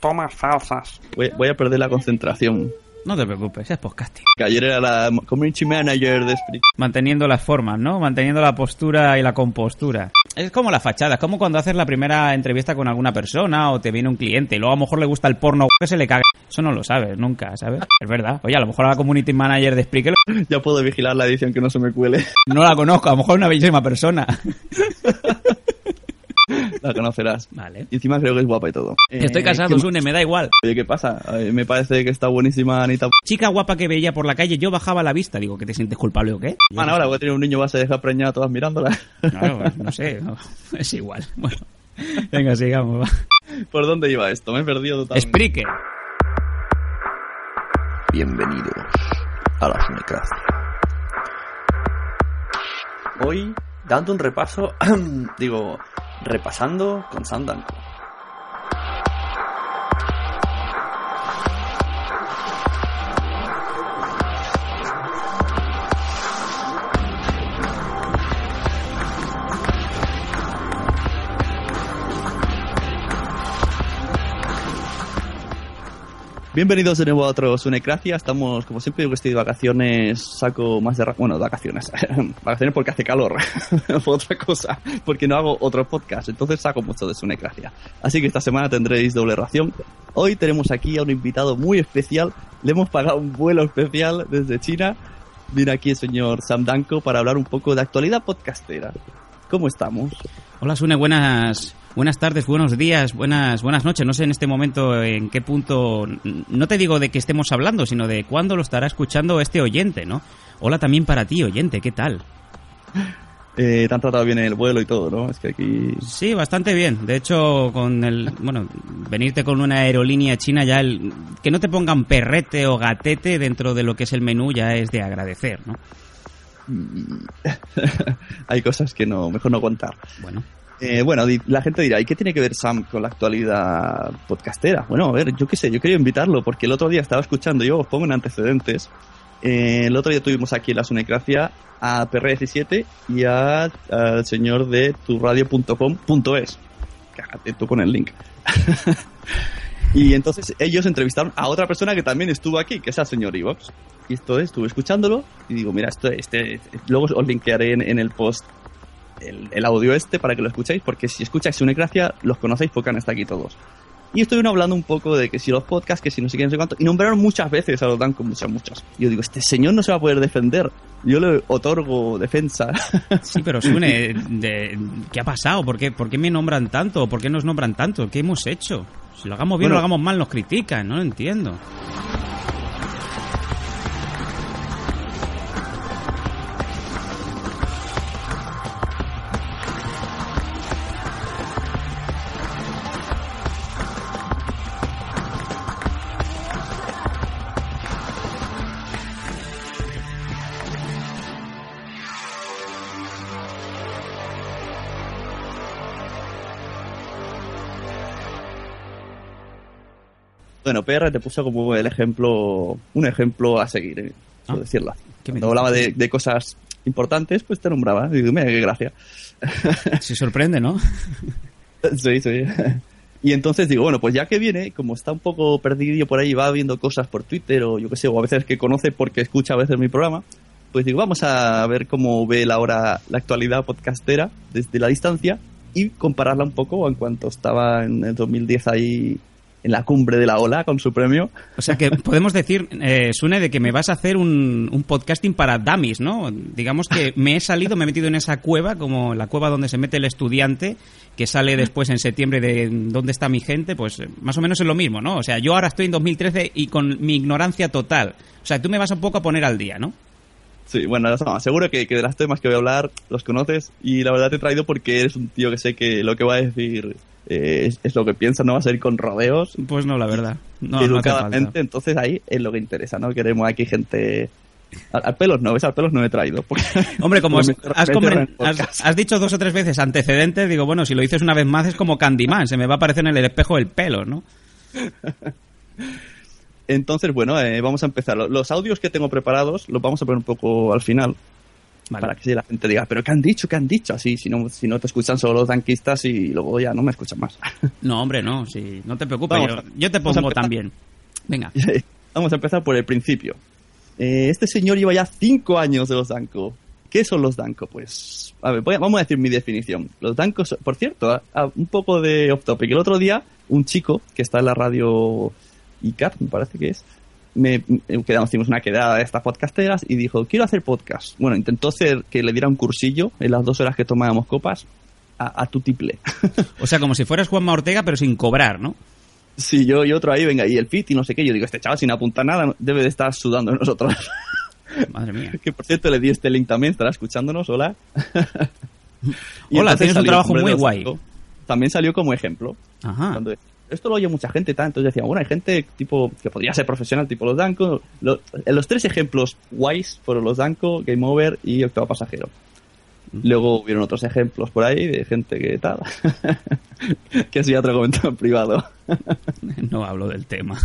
tomas falsas. Voy, voy a perder la concentración. No te preocupes, es podcasting. Que ayer era la community manager de Spreaker. Manteniendo las formas, ¿no? Manteniendo la postura y la compostura. Es como la fachada, es como cuando haces la primera entrevista con alguna persona o te viene un cliente y luego a lo mejor le gusta el porno que se le caga. Eso no lo sabes nunca, ¿sabes? Es verdad. Oye, a lo mejor a la community manager de Spreaker Ya puedo vigilar la edición que no se me cuele. no la conozco, a lo mejor es una bellísima persona. La conocerás. Vale. Y encima creo que es guapa y todo. Estoy Eh, casado, ¿qué- Sune, me da igual. Oye, ¿qué pasa? Eh, me parece que está buenísima Anita. Chica guapa que veía por la calle, yo bajaba la vista. Digo, ¿que te sientes culpable o qué? Man, ahora voy a tener un niño, vas a dejar preñada todas mirándola. Claro, pues, no sé, no, es igual. Bueno, venga, sigamos. va. ¿Por dónde iba esto? Me he perdido totalmente. Spreaker. Bienvenidos a la Sunecracia. Hoy, dando un repaso, digo, repasando con Sandanko. Bienvenidos de nuevo a otro Sunecracia. Estamos, como siempre, yo que estoy de vacaciones, saco más de... Bueno, vacaciones. vacaciones porque hace calor. Fue otra cosa. Porque no hago otro podcast. Entonces saco mucho de Sunecracia. Así que esta semana tendréis doble ración. Hoy tenemos aquí a un invitado muy especial. Le hemos pagado un vuelo especial desde China. Viene aquí el señor Sam Danko para hablar un poco de actualidad podcastera. ¿Cómo estamos? Hola, Sune, buenas, buenas tardes, buenos días, buenas, buenas noches. No sé en este momento en qué punto, no te digo de que estemos hablando, sino de cuándo lo estará escuchando este oyente, ¿no? Hola también para ti, oyente, ¿qué tal? Eh, te han tratado bien el vuelo y todo, ¿no? Es que aquí... Sí, bastante bien. De hecho, con el, bueno, venirte con una aerolínea china ya, el, que no te pongan perrete o gatete dentro de lo que es el menú ya es de agradecer, ¿no? Hay cosas que no, mejor no contar. Bueno, Eh, bueno, la gente dirá, ¿y qué tiene que ver Sam con la actualidad podcastera? Bueno, a ver, yo qué sé, yo quería invitarlo porque el otro día estaba escuchando, yo os pongo en antecedentes, eh, el otro día tuvimos aquí en la Sunecracia a PR17 y al señor de turradio.com.es. Cágate tú con el link. y entonces ellos entrevistaron a otra persona que también estuvo aquí, que es el señor Ivox. Y esto estuve escuchándolo y digo, mira, esto, este, luego os linkearé en el post el, el audio este para que lo escuchéis, porque si escucháis Sunecracia, los conocéis porque han estado aquí todos. Y estuvieron hablando un poco de que si los podcasts, que si no sé qué, no sé cuánto, y nombraron muchas veces a los Dan con muchas, muchas. Y yo digo, este señor no se va a poder defender. Yo le otorgo defensa. sí, pero Sune, de- ¿qué ha pasado? ¿Por qué, ¿Por qué me nombran tanto? ¿Por qué nos nombran tanto? ¿Qué hemos hecho? Si lo hagamos bien o Bueno. lo hagamos mal, nos critican, no lo entiendo. Bueno, PR te puso como el ejemplo, un ejemplo a seguir, eh, por Ah, decirlo. ¿qué me Cuando hablaba de, de cosas importantes, pues te nombraba. Y digo, mira, qué gracia. Se sorprende, ¿no? Sí, sí. Y entonces digo, bueno, pues ya que viene, como está un poco perdido por ahí, va viendo cosas por Twitter o yo qué sé, o a veces que conoce porque escucha a veces mi programa, pues digo, vamos a ver cómo ve la hora, la actualidad podcastera desde la distancia y compararla un poco en cuanto estaba en el 2010 ahí en la cumbre de la ola con su premio. O sea que podemos decir, eh, Sune, de que me vas a hacer un, un podcasting para dummies, ¿no? Digamos que me he salido, me he metido en esa cueva, como la cueva donde se mete el estudiante, que sale después en septiembre de ¿Dónde está mi gente? Pues eh, más o menos es lo mismo, ¿no? O sea, yo ahora estoy en 2013 y con mi ignorancia total. O sea, tú me vas un poco a poner al día, ¿no? Sí, bueno, no, seguro que, que de los temas que voy a hablar los conoces y la verdad te he traído porque eres un tío que sé que lo que va a decir eh, es, es lo que piensa, no va a ser con rodeos, Pues no, la verdad. No, no educadamente, falta. entonces ahí es lo que interesa, ¿no? Queremos aquí gente... Al, al pelos no, ¿ves? Al pelos no he traído. porque- Hombre, como has, has- has dicho dos o tres veces antecedentes, digo, bueno, si lo dices una vez más es como Candyman, se me va a aparecer en el espejo el pelo, ¿no? Entonces, bueno, eh, vamos a empezar. Lo- Los audios que tengo preparados los vamos a poner un poco al final. Para que la gente diga, pero ¿qué han dicho? ¿Qué han dicho? Así, si no, si no te escuchan solo los danquistas y luego ya no me escuchan más. No, hombre, no, sí, no te preocupes, yo, te pongo también. Venga. Vamos a empezar por el principio. Eh, este señor lleva ya cinco años de los Danco. ¿Qué son los Danco? Pues, a ver, vamos a decir mi definición. Los Danco, por cierto, un poco de off topic. El otro día, un chico que está en la radio ICAP, me parece que es, me, quedamos, hicimos una quedada de estas podcasteras y dijo, quiero hacer podcast. Bueno, intentó hacer que le diera un cursillo en las dos horas que tomábamos copas a, tu tiple. O sea, como si fueras Juanma Ortega, pero sin cobrar, ¿no? Sí, yo y otro ahí, venga, y el fit y no sé qué. Yo digo, este chaval sin apuntar nada debe de estar sudando en nosotros. Madre mía. Que por cierto le di este link también, estará escuchándonos, hola. hola, tienes un trabajo muy guay. También salió como ejemplo. Ajá. Esto lo oye mucha gente, entonces decía, bueno, hay gente tipo que podría ser profesional, tipo los Danco. los tres ejemplos guays fueron los Danco, Game Over y Octavo Pasajero. Luego hubieron otros ejemplos por ahí de gente que tal. que así otro comentario en privado. no hablo del tema.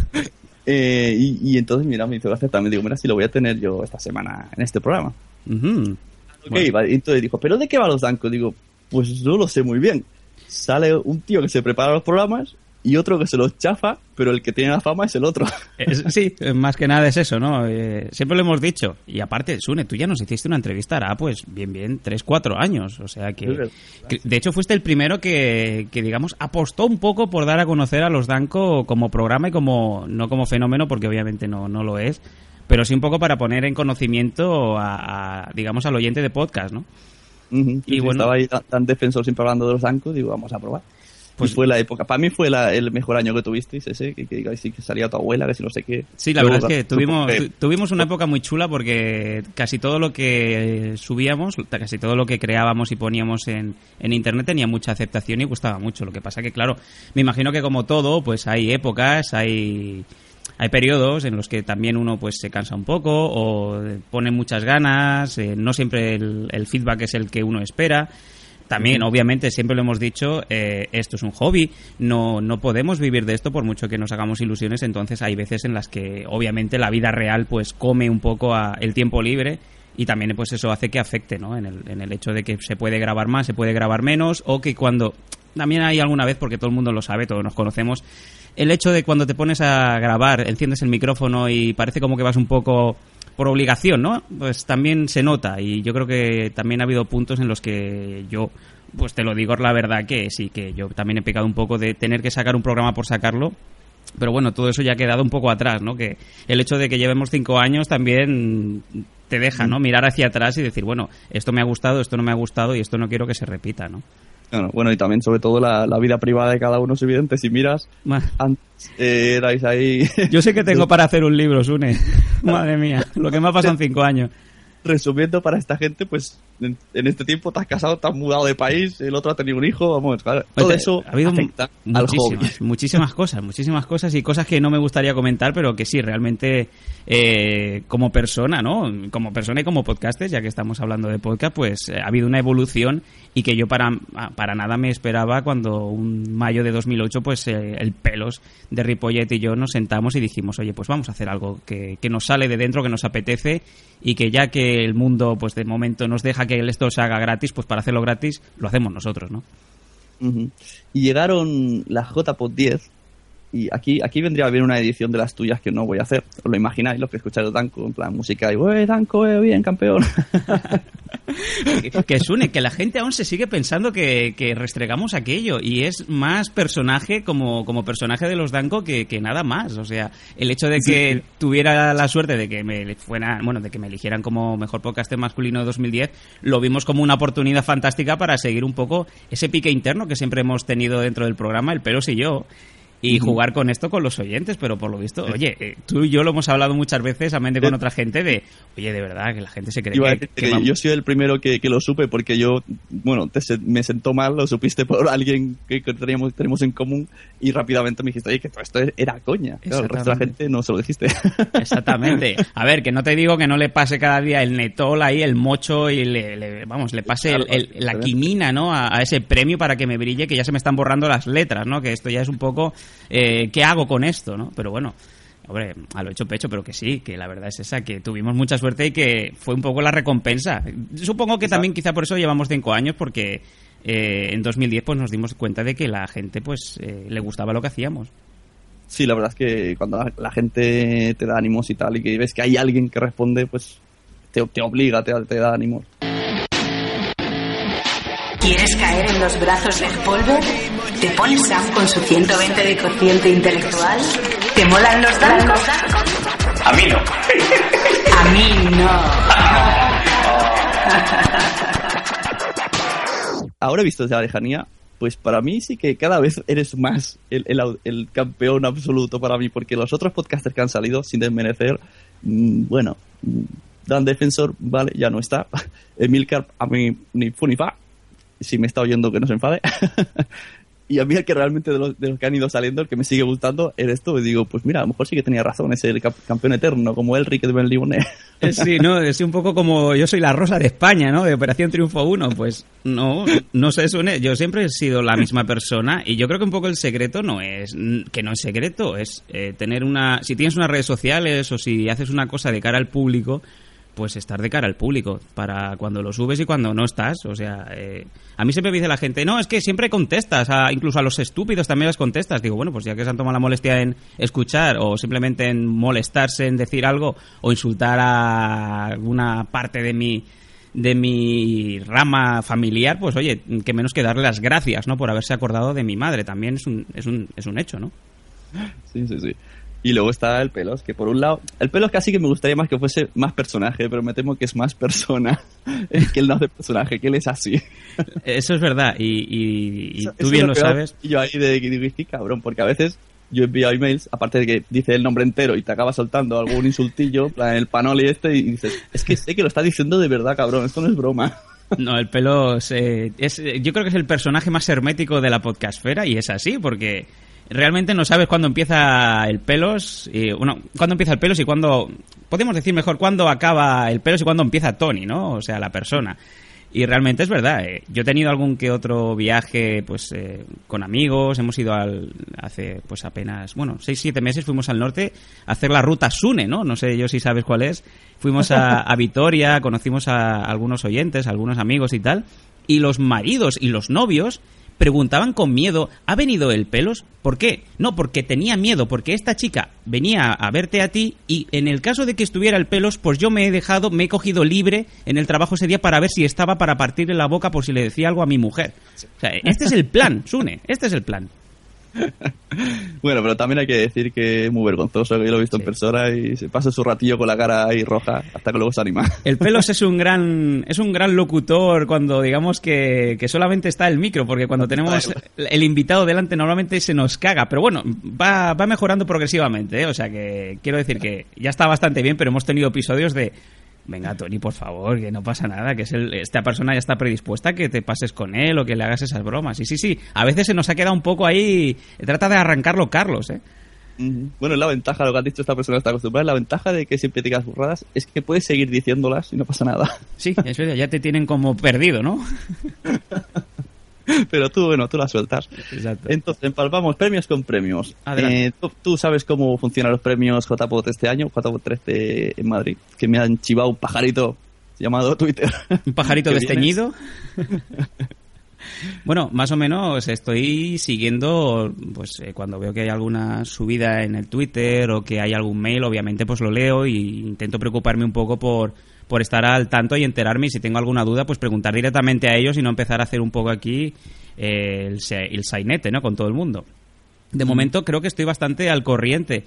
Eh, y, entonces, mira, me hizo gracia también. Digo, mira, si lo voy a tener yo esta semana en este programa. y entonces dijo, ¿pero de qué va los Danco? Digo, pues no lo sé muy bien. Sale un tío que se prepara los programas y otro que se los chafa, pero el que tiene la fama es el otro. sí, más que nada es eso, ¿no? Eh, siempre lo hemos dicho. Y aparte, Sune, tú ya nos hiciste una entrevista hará, pues, bien, bien, tres, cuatro años. O sea que, de hecho, fuiste el primero que, que, digamos, apostó un poco por dar a conocer a los Danco como programa y como, no como fenómeno, porque obviamente no, no lo es, pero sí un poco para poner en conocimiento a, digamos, al oyente de podcast, ¿no? Y bueno, estaba ahí tan, defensor siempre hablando de los Danco, digo, vamos a probar. Pues fue la época. Para mí fue el mejor año que tuvisteis ese, que, que, que salía tu abuela, que si no sé qué. Sí, la verdad es que tuvimos, tuvimos una época muy chula porque casi todo lo que subíamos, casi todo lo que creábamos y poníamos en, en internet tenía mucha aceptación y gustaba mucho. Lo que pasa que, claro, me imagino que como todo, pues hay épocas, hay hay periodos en los que también uno pues se cansa un poco o pone muchas ganas, eh, no siempre el, feedback es el que uno espera. También, obviamente, siempre lo hemos dicho, eh, esto es un hobby, no, no podemos vivir de esto por mucho que nos hagamos ilusiones, entonces hay veces en las que, obviamente, la vida real pues come un poco a el tiempo libre y también pues eso hace que afecte, ¿no? En el, en el hecho de que se puede grabar más, se puede grabar menos, o que cuando... También hay alguna vez, porque todo el mundo lo sabe, todos nos conocemos, el hecho de cuando te pones a grabar, enciendes el micrófono y parece como que vas un poco por obligación, ¿no? Pues también se nota y yo creo que también ha habido puntos en los que yo, pues te lo digo la verdad que sí, que yo también he pecado un poco de tener que sacar un programa por sacarlo. Pero bueno, todo eso ya ha quedado un poco atrás, ¿no? Que el hecho de que llevemos cinco años también te deja, ¿no? Mirar hacia atrás y decir, bueno, esto me ha gustado, esto no me ha gustado y esto no quiero que se repita, ¿no? Bueno, y también sobre todo la, vida privada de cada uno es evidente. Si miras, antes eh, erais ahí... Yo sé que tengo para hacer un libro, Sune. Madre mía, lo que me ha pasado en cinco años resumiendo para esta gente, pues en, este tiempo te has casado, te has mudado de país, el otro ha tenido un hijo, vamos, claro, todo eso ha habido muchísimas, muchísimas cosas, muchísimas cosas y cosas que no me gustaría comentar, pero que sí, realmente eh, como persona, ¿no? Como persona y como podcaster, ya que estamos hablando de podcast, pues eh, ha habido una evolución y que yo para, para nada me esperaba cuando un mayo de 2008, pues eh, el pelos de Ripollet y yo nos sentamos y dijimos, oye, pues vamos a hacer algo que, que nos sale de dentro, que nos apetece y que ya que el mundo, pues de momento nos deja que esto se haga gratis, pues para hacerlo gratis lo hacemos nosotros, ¿no? Y llegaron las JPod 10 y aquí, aquí vendría a haber una edición de las tuyas que no voy a hacer. ¿Os lo imagináis? Los que escucháis Danco, en plan música y, ¡eh, Danco, eh, bien, campeón! que suene, que la gente aún se sigue pensando que, restregamos aquello y es más personaje como, como personaje de los Danco que, nada más. O sea, el hecho de que tuviera la suerte de que me fuera, bueno, de que me eligieran como mejor podcaster masculino de 2010, lo vimos como una oportunidad fantástica para seguir un poco ese pique interno que siempre hemos tenido dentro del programa, el Pelos y yo y jugar con esto con los oyentes, pero por lo visto, oye, eh, tú y yo lo hemos hablado muchas veces, amén de con otra gente, de, oye, de verdad, que la gente se cree que, Yo soy el primero que, lo supe porque yo, bueno, me sentó mal, lo supiste por alguien que, teníamos, tenemos en común y rápidamente me dijiste, oye, que todo esto era coña. Claro, el resto de la gente no se lo dijiste. Exactamente. A ver, que no te digo que no le pase cada día el netol ahí, el mocho y le, vamos, le pase la quimina, ¿no? A, a ese premio para que me brille, que ya se me están borrando las letras, ¿no? Que esto ya es un poco eh, ¿qué hago con esto? ¿no? Pero bueno, Hombre, a lo hecho pecho, pero que sí, que la verdad es esa, que tuvimos mucha suerte y que fue un poco la recompensa. Supongo que también quizá por eso llevamos cinco años, porque eh, en 2010 pues nos dimos cuenta de que la gente pues eh, le gustaba lo que hacíamos. Sí, la verdad es que cuando la, la gente te da ánimos y tal, y que ves que hay alguien que responde, pues te, te obliga, te, te da ánimos. ¿Quieres caer en los brazos de Polver? ¿Te pones Sam con su 120 de cociente intelectual? ¿Te molan los dancos? A mí no. A mí no. Ahora visto desde la lejanía, pues para mí sí que cada vez eres más el, el- el campeón absoluto para mí, porque los otros podcasters que han salido, sin desmerecer, mm, bueno, mm, Dan Defensor, vale, ya no está. Emilcar, a mí ni fu ni fa. Si me está oyendo, que no se enfade. y a mí el que realmente de los, que han ido saliendo, el que me sigue gustando, eres tú. Y digo, pues mira, a lo mejor sí que tenía razón, es el campeón eterno, como Elric de Ben Lione. Eh, Sí, no, es un poco como yo soy la rosa de España, ¿no? De Operación Triunfo 1. Pues no, no sé, Sune, yo siempre he sido la misma persona y yo creo que un poco el secreto no es, que no es secreto, es eh, tener una, si tienes unas redes sociales o si haces una cosa de cara al público, pues estar de cara al público para cuando lo subes y cuando no estás. O sea, eh, a mí siempre me dice la gente, no, es que siempre contestas, a- incluso a los estúpidos también las contestas. Digo, bueno, pues ya que se han tomado la molestia en escuchar o simplemente en molestarse en decir algo o insultar a alguna parte de mi de mi rama familiar, pues oye, que menos que darle las gracias, ¿no? Por haberse acordado de mi madre. También es un, es un, es un hecho, ¿no? Sí, sí, sí. Y luego está el pelos, que por un lado, el pelos casi que me gustaría más que fuese más personaje, pero me temo que es más persona, que él no hace personaje, que él es así. Eso es verdad. Y, y- y Eso- tú eso bien lo peor. sabes. Y yo ahí de digo, "Qué cabrón, porque a veces yo envío emails, aparte de que dice el nombre entero y te acaba soltando algún insultillo, en plan, el panoli este, y dices, es que sé que lo está diciendo de verdad, cabrón, esto no es broma. No, el pelo es, eh, es- yo creo que es el personaje más hermético de la podcastfera y es así porque realmente no sabes cuándo empieza el pelos y bueno, cuándo empieza el pelos y cuándo podemos decir mejor cuándo acaba el pelos y cuándo empieza Tony, ¿no? O sea, la persona. Y realmente es verdad, eh, yo he tenido algún que otro viaje pues eh, con amigos, hemos ido al, hace pues apenas, bueno, seis, siete meses fuimos al norte a hacer la ruta Sune, ¿no? No sé yo si sabes cuál es. Fuimos a, a Vitoria, conocimos a algunos oyentes, a algunos amigos y tal, y los maridos y los novios preguntaban con miedo, ¿ha venido el pelos? ¿Por qué? No, porque tenía miedo, porque esta chica venía a verte a ti y en el caso de que estuviera el pelos, pues yo me he dejado, me he cogido libre en el trabajo ese día para ver si estaba para partirle la boca por si le decía algo a mi mujer. Este es el plan, Sune, este es el plan. Bueno, pero también hay que decir que es muy vergonzoso, que yo lo he visto Sí. en persona y se pasa su ratillo con la cara ahí roja hasta que luego se anima. El pelos es un gran es un gran locutor cuando digamos que, que solamente está el micro, porque cuando tenemos el, el invitado delante normalmente se nos caga, pero bueno, va, va mejorando progresivamente, ¿eh? o sea que quiero decir que ya está bastante bien, pero hemos tenido episodios de venga Tony, por favor, que no pasa nada, que es el- esta persona ya está predispuesta a que te pases con él o que le hagas esas bromas. Y sí, sí, a veces se nos ha quedado un poco ahí, trata de arrancarlo Carlos, ¿eh? Bueno, la ventaja, lo que has dicho, esta persona está acostumbrada, la ventaja de que siempre digas burradas es que puedes seguir diciéndolas y no pasa nada. Sí, ya te tienen como perdido, ¿no? Pero tú, bueno, tú las sueltas. Exacto. Entonces, empalmamos premios con premios. Eh, ¿tú, tú sabes cómo funcionan los premios JPOT este año, JPOT 13 en Madrid, que me han chivado un pajarito llamado Twitter. Un pajarito desteñido. bueno, más o menos estoy siguiendo, pues eh, cuando veo que hay alguna subida en el Twitter o que hay algún mail, obviamente pues lo leo y intento preocuparme un poco por, por estar al tanto y enterarme y si tengo alguna duda pues preguntar directamente a ellos y no empezar a hacer un poco aquí eh, el, el sainete, ¿no? Con todo el mundo. De momento creo que estoy bastante al corriente.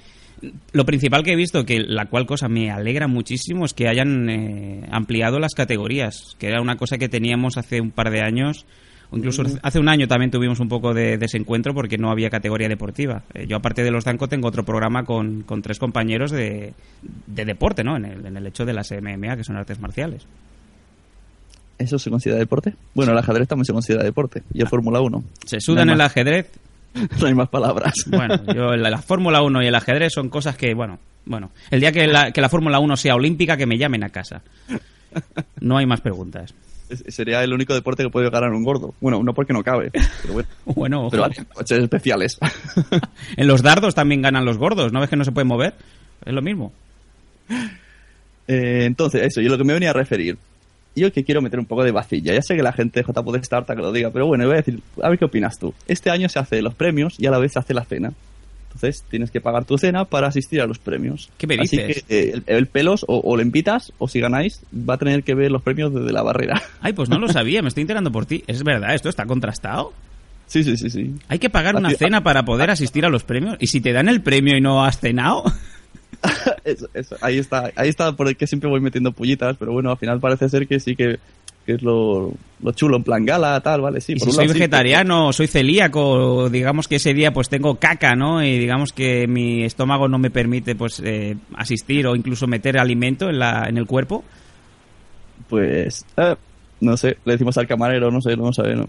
Lo principal que he visto, que la cual cosa me alegra muchísimo, es que hayan eh, ampliado las categorías, que era una cosa que teníamos hace un par de años, o incluso hace un año también tuvimos un poco de desencuentro porque no había categoría deportiva. Eh, yo aparte de los Danco tengo otro programa con, con tres compañeros de, de deporte, ¿no? En el, en el hecho de las MMA, que son artes marciales. ¿Eso se considera deporte? Bueno, el ajedrez también se considera deporte. Y el Fórmula 1. Se sudan No el ajedrez, No hay más palabras. Bueno, yo, la, la Fórmula 1 y el ajedrez son cosas que, bueno, bueno, el día que la, que la Fórmula 1 sea olímpica, que me llamen a casa. No hay más preguntas. Sería el único deporte que puede ganar un gordo. Bueno, no porque no cabe, pero bueno. bueno pero coches especiales. en los dardos también ganan los gordos, ¿no ves que no se pueden mover? Es lo mismo. Eh, entonces, eso, yo lo que me venía a referir. Yo que quiero meter un poco de vacilla. Ya sé que la gente de JPod está harta que lo diga, pero bueno, voy a decir, a ver qué opinas tú. Este año se hace los premios y a la vez se hace la cena. Entonces tienes que pagar tu cena para asistir a los premios. ¿Qué me dices? Así que eh, el, pelos o, le invitas o si ganáis va a tener que ver los premios desde la barrera. Ay, pues no lo sabía, me estoy enterando por ti. ¿Es verdad? ¿Esto está contrastado? Sí, sí, sí, sí. Hay que pagar una cena para poder asistir a los premios. ¿Y si te dan el premio y no has cenado? Ahí está, ahí está por el que siempre voy metiendo pullitas, pero bueno, al final parece ser que sí que, es lo, chulo, en plan gala, tal, vale, sí. si soy vegetariano, soy celíaco, digamos que ese día pues tengo caca, ¿no? Y digamos que mi estómago no me permite pues eh, asistir o incluso meter alimento en, la, en el cuerpo. Pues, eh, no sé, le decimos al camarero, no sé, no sé, no.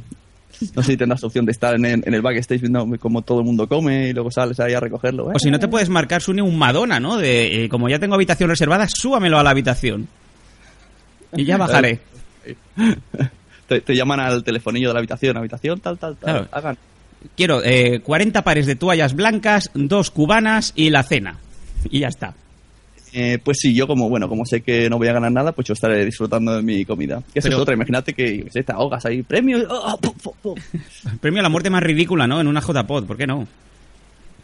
No sé si tendrás opción de estar en el, en el backstage viendo cómo todo el mundo come y luego sales ahí a recogerlo. O si no te puedes marcar, Sune, un Madonna, ¿no? De, eh, como ya tengo habitación reservada, súbamelo a la habitación. Y ya bajaré. te, llaman al telefonillo de la habitación, habitación, tal, tal, tal. Hagan. Quiero eh, 40 pares de toallas blancas, dos cubanas y la cena. Y ya está. Eh, pues sí, yo como, bueno, como sé que no voy a ganar nada, pues yo estaré disfrutando de mi comida. Que es otra, imagínate que te ahogas ahí, premio... Oh, oh, premio a la muerte más ridícula, ¿no? En una JPod, ¿por qué no?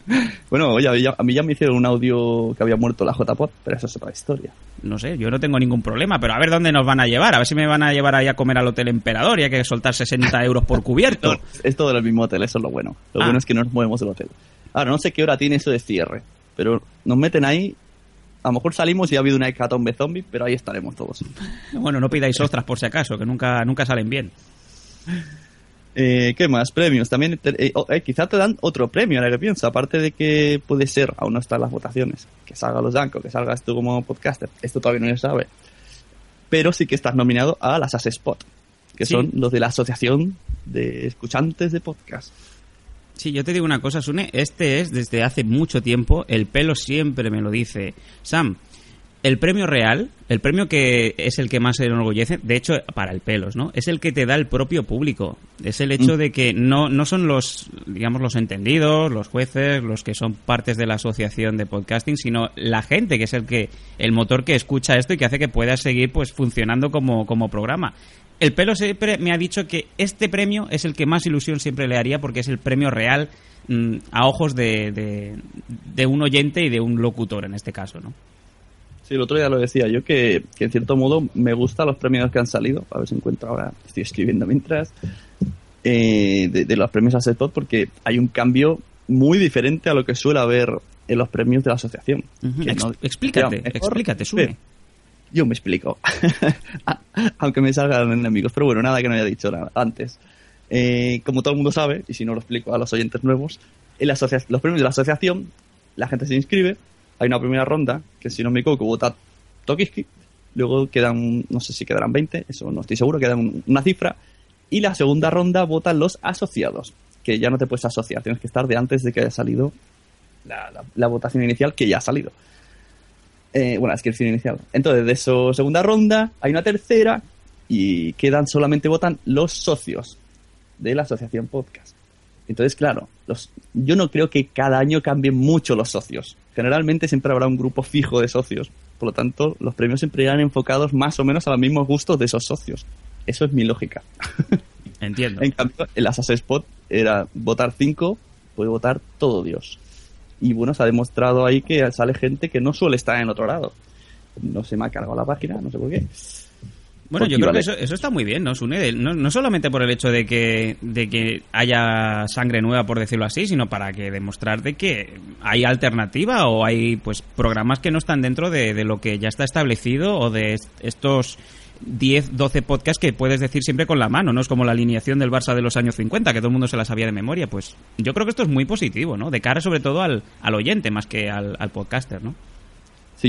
Bueno, oye, a mí ya me hicieron un audio que había muerto la JPod, pero eso es otra historia. No sé, yo no tengo ningún problema, pero a ver dónde nos van a llevar. A ver si me van a llevar ahí a comer al Hotel Emperador y hay que soltar 60 euros por cubierto. es todo del mismo hotel, eso es lo bueno. Lo ah. bueno es que no nos movemos del hotel. Ahora, no sé qué hora tiene eso de cierre, pero nos meten ahí a lo mejor salimos y ha habido una hecatombe zombie, pero ahí estaremos todos. Bueno, no pidáis ostras por si acaso, que nunca, nunca salen bien. Eh, ¿Qué más? Premios. También eh, eh, quizá te dan otro premio, ahora que pienso. Aparte de que puede ser, aún no están las votaciones, que salga los Danco, que salgas tú como podcaster. Esto todavía no se sabe. Pero sí que estás nominado a las Spot, que son los de la Asociación de Escuchantes de Podcast. Sí, yo te digo una cosa, Sune, este es desde hace mucho tiempo, el pelo siempre me lo dice. Sam, el premio real, el premio que es el que más se enorgullece, de hecho, para el pelos, ¿no? Es el que te da el propio público. Es el hecho mm. de que no, no son los, digamos, los entendidos, los jueces, los que son partes de la asociación de podcasting, sino la gente que es el que, el motor que escucha esto y que hace que pueda seguir, pues, funcionando como, como programa. El pelo siempre me ha dicho que este premio es el que más ilusión siempre le haría porque es el premio real mm, a ojos de, de, un oyente y de un locutor en este caso, ¿no? Sí, el otro día lo decía yo que, en cierto modo me gustan los premios que han salido. A ver si encuentro ahora, estoy escribiendo mientras. Eh, de, los premios a porque hay un cambio muy diferente a lo que suele haber en los premios de la asociación. explícate, explícate, sube yo me explico. Aunque me salgan enemigos. Pero bueno, nada que no haya dicho antes. Eh, como todo el mundo sabe, y si no lo explico a los oyentes nuevos, en la los premios de la asociación, la gente se inscribe, hay una primera ronda, que si no me equivoco, vota Tokiski, luego quedan, no sé si quedarán 20, eso no estoy seguro, quedan una cifra, y la segunda ronda votan los asociados, que ya no te puedes asociar, tienes que estar de antes de que haya salido la votación inicial, que ya ha salido. Eh, bueno, el cine inicial. Entonces, de eso segunda ronda, hay una tercera y quedan solamente votan los socios de la asociación podcast. Entonces, claro, los, yo no creo que cada año cambien mucho los socios. Generalmente siempre habrá un grupo fijo de socios. Por lo tanto, los premios siempre irán enfocados más o menos a los mismos gustos de esos socios. Eso es mi lógica. Entiendo. en cambio, el Assassin's Spot era votar cinco, puede votar todo Dios. Y bueno, se ha demostrado ahí que sale gente que no suele estar en otro lado. No se me ha cargado la página, no sé por qué. Bueno, yo creo que eso, está muy bien, ¿no, Sune? No, no, solamente por el hecho de que, de que haya sangre nueva, por decirlo así, sino para que demostrar de que hay alternativa o hay pues programas que no están dentro de, de lo que ya está establecido o de estos 10, 12 podcasts que puedes decir siempre con la mano, ¿no? Es como la alineación del Barça de los años 50, que todo el mundo se la sabía de memoria. Pues yo creo que esto es muy positivo, ¿no? De cara sobre todo al, al oyente más que al, podcaster, ¿no?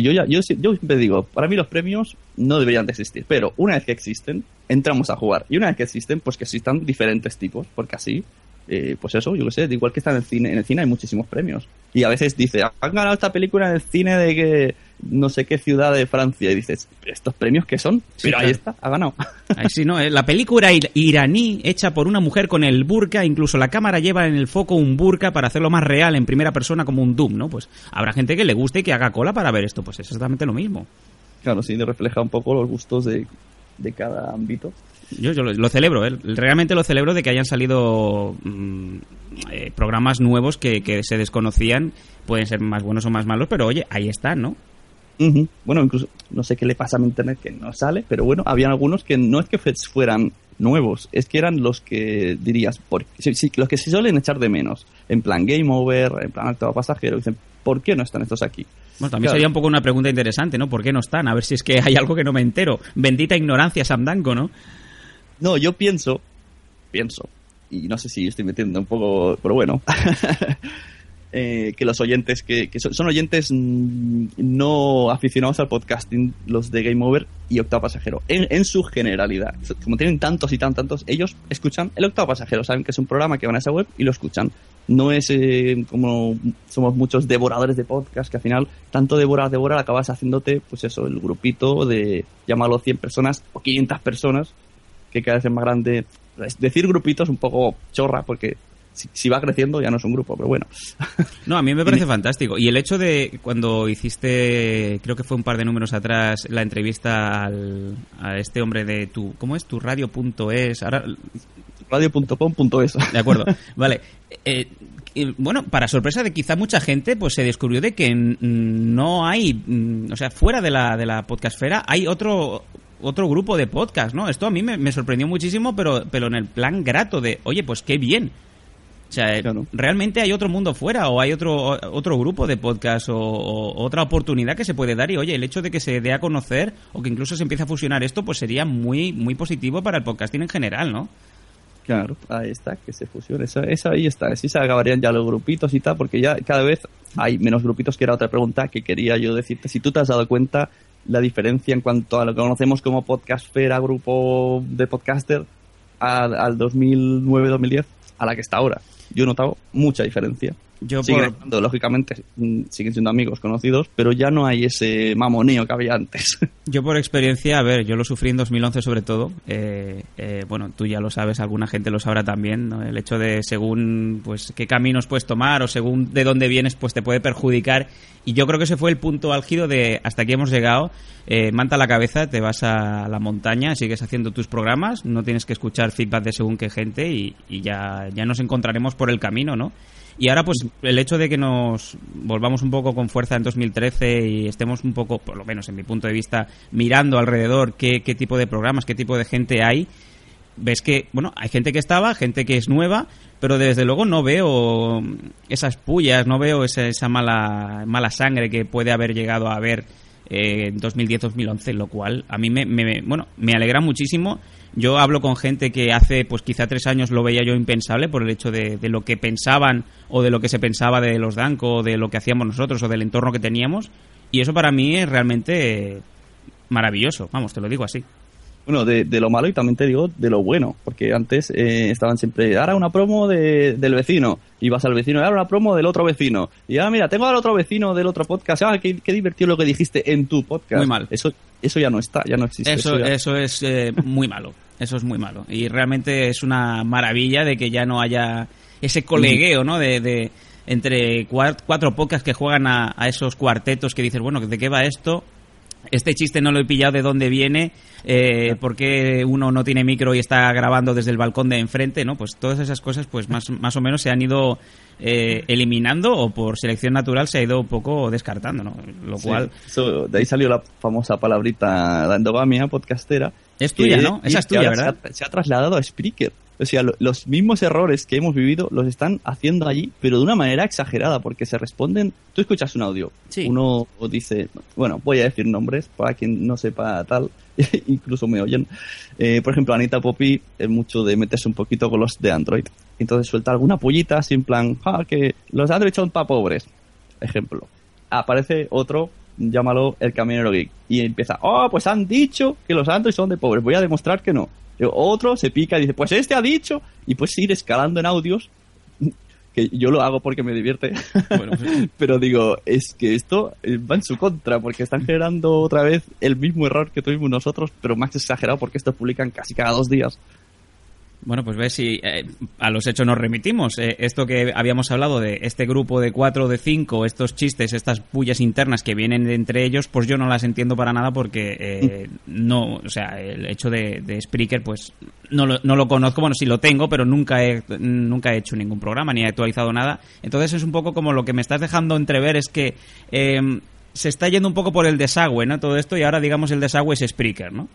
Yo, ya, yo, yo siempre digo, para mí los premios no deberían de existir, pero una vez que existen, entramos a jugar. Y una vez que existen, pues que existan diferentes tipos, porque así eh, pues eso, yo qué sé, igual que está en el cine, en el cine hay muchísimos premios. Y a veces dice, han ganado esta película en el cine de que no sé qué ciudad de Francia y dices, ¿estos premios qué son? Sí, Pero ahí está, ha ganado. Ahí sí, ¿no? Eh, La película ir- iraní hecha por una mujer con el burka, incluso la cámara lleva en el foco un burka para hacerlo más real en primera persona como un Doom, ¿no? Pues habrá gente que le guste y que haga cola para ver esto, pues es exactamente lo mismo. claro, sí, refleja un poco los gustos de, de cada ámbito. Yo, yo lo, lo celebro, ¿eh? realmente lo celebro de que hayan salido mm, eh, programas nuevos que, que se desconocían, pueden ser más buenos o más malos, pero oye, ahí están, ¿no? Bueno, incluso no sé qué le pasa a mi internet que no sale, pero bueno, habían algunos que no es que fue- fueran nuevos, es que eran los que dirías, por, los que se suelen echar de menos, en plan Game Over, en plan Acto Pasajero, dicen, ¿por qué no están estos aquí? Bueno, también Claro. sería un poco una pregunta interesante, ¿no? ¿Por qué no están? A ver si es que hay algo que no me entero. Bendita ignorancia, Samdanko, ¿no? No, yo pienso, pienso, y no sé si estoy metiendo un poco, pero bueno, eh, que los oyentes que, que son, oyentes mm, no aficionados al podcasting, los de Game Over y Octavo Pasajero, en, en su generalidad. Como tienen tantos y tan tantos, ellos escuchan el Octavo Pasajero, saben que es un programa que van a esa web y lo escuchan. No es eh, como somos muchos devoradores de podcast, que al final, tanto devorar, devorar, acabas haciéndote, pues eso, el grupito de, llámalo 100 personas o 500 personas, que cada vez es más grande. Decir grupito es un poco chorra, porque si, si va creciendo ya no es un grupo, pero bueno. No, a mí me parece fantástico. Y el hecho de cuando hiciste, creo que fue un par de números atrás, la entrevista al, a este hombre de tu, ¿cómo es? Tu radio.es. Ahora, Radio.com.es. de acuerdo. vale. Eh, bueno, para sorpresa de quizá mucha gente, pues se descubrió de que no hay, mm, o sea, fuera de la, de la podcastfera hay otro otro grupo de podcast, ¿no? Esto a mí me, me sorprendió muchísimo, pero, pero en el plan grato de, oye, pues qué bien. O sea, Claro. realmente hay otro mundo fuera o hay otro otro grupo de podcast o, o otra oportunidad que se puede dar y oye, el hecho de que se dé a conocer o que incluso se empiece a fusionar esto, pues sería muy muy positivo para el podcasting en general, ¿no? Claro, ahí está, que se fusione. Eso, eso ahí está. Así se acabarían ya los grupitos y tal, porque ya cada vez hay menos grupitos, que era otra pregunta que quería yo decirte. Si tú te has dado cuenta la diferencia en cuanto a lo que conocemos como podcastfera, grupo de podcaster, a- al 2009-2010, a la que está ahora. Yo he notado mucha diferencia. Yo siguen, por- lógicamente, siguen siendo amigos conocidos, pero ya no hay ese mamoneo que había antes. Yo por experiencia, a ver, yo lo sufrí en 2011 sobre todo. Eh, eh, bueno, tú ya lo sabes, alguna gente lo sabrá también. ¿no? El hecho de según pues qué caminos puedes tomar o según de dónde vienes, pues te puede perjudicar. Y yo creo que ese fue el punto álgido de hasta aquí hemos llegado. Eh, manta la cabeza, te vas a la montaña, sigues haciendo tus programas, no tienes que escuchar feedback de según qué gente y, y ya, ya nos encontraremos por el camino, ¿no? Y ahora, pues, el hecho de que nos volvamos un poco con fuerza en 2013 y estemos un poco, por lo menos en mi punto de vista, mirando alrededor qué, qué tipo de programas, qué tipo de gente hay, ves que, bueno, hay gente que estaba, gente que es nueva, pero desde luego no veo esas pullas, no veo esa, esa mala, mala sangre que puede haber llegado a haber eh, en 2010-2011, lo cual a mí me, me- bueno, me alegra muchísimo. Yo hablo con gente que hace, pues quizá tres años lo veía yo impensable por el hecho de, de lo que pensaban o de lo que se pensaba de los Danco o de lo que hacíamos nosotros o del entorno que teníamos. Y eso para mí es realmente maravilloso, vamos, te lo digo así. Bueno, de, de lo malo y también te digo de lo bueno, porque antes eh, estaban siempre, ahora una promo de- del vecino, y vas al vecino, y ahora una promo del otro vecino, y ahora mira, tengo al otro vecino del otro podcast, ah, qué, qué divertido lo que dijiste en tu podcast. Muy mal. Eso, eso ya no está, ya no existe. Eso, ya- eso es eh, muy malo. Eso es muy malo. Y realmente es una maravilla de que ya no haya ese colegueo, ¿no? De, de entre cuat- cuatro podcasts que juegan a, a esos cuartetos que dices, bueno, ¿de qué va esto? Este chiste no lo he pillado de dónde viene, eh, por qué uno no tiene micro y está grabando desde el balcón de enfrente, ¿no? Pues todas esas cosas, pues más, más o menos se han ido eh, eliminando o por selección natural se ha ido un poco descartando, ¿no? Lo Sí, cual de ahí salió la famosa palabrita, la endogamia podcastera. Es tuya, ¿no? Esa es tuya, ¿verdad? Se ha, se ha trasladado a Spreaker. O sea, lo- los mismos errores que hemos vivido los están haciendo allí, pero de una manera exagerada, porque se responden. Tú escuchas un audio, Sí. uno dice, bueno, voy a decir nombres para quien no sepa tal, incluso me oyen. Eh, por ejemplo, Anita Poppy es mucho de meterse un poquito con los de Android. Entonces suelta alguna pollita en plan, ah, que los Android son para pobres. Ejemplo. Aparece otro, llámalo el camionero geek, y empieza, oh, pues han dicho que los Android son de pobres, voy a demostrar que no. Otro se pica y dice, pues este ha dicho, y pues ir escalando en audios que yo lo hago porque me divierte. Bueno, pues- Pero digo, es que esto eh, va en su contra, porque están generando otra vez el mismo error que tuvimos nosotros, pero más exagerado porque estos publican casi cada dos días. Bueno, pues ves si eh, a los hechos nos remitimos. Eh, esto que habíamos hablado de este grupo de cuatro o de cinco, estos chistes, estas pullas internas que vienen entre ellos, pues yo no las entiendo para nada porque eh, no, o sea, el hecho de, de Spreaker, pues no lo, no lo conozco. Bueno, sí lo tengo, pero nunca he, nunca he hecho ningún programa ni he actualizado nada. Entonces es un poco como lo que me estás dejando entrever es que eh, se está yendo un poco por el desagüe, ¿no? Todo esto y ahora digamos el desagüe es Spreaker, ¿no?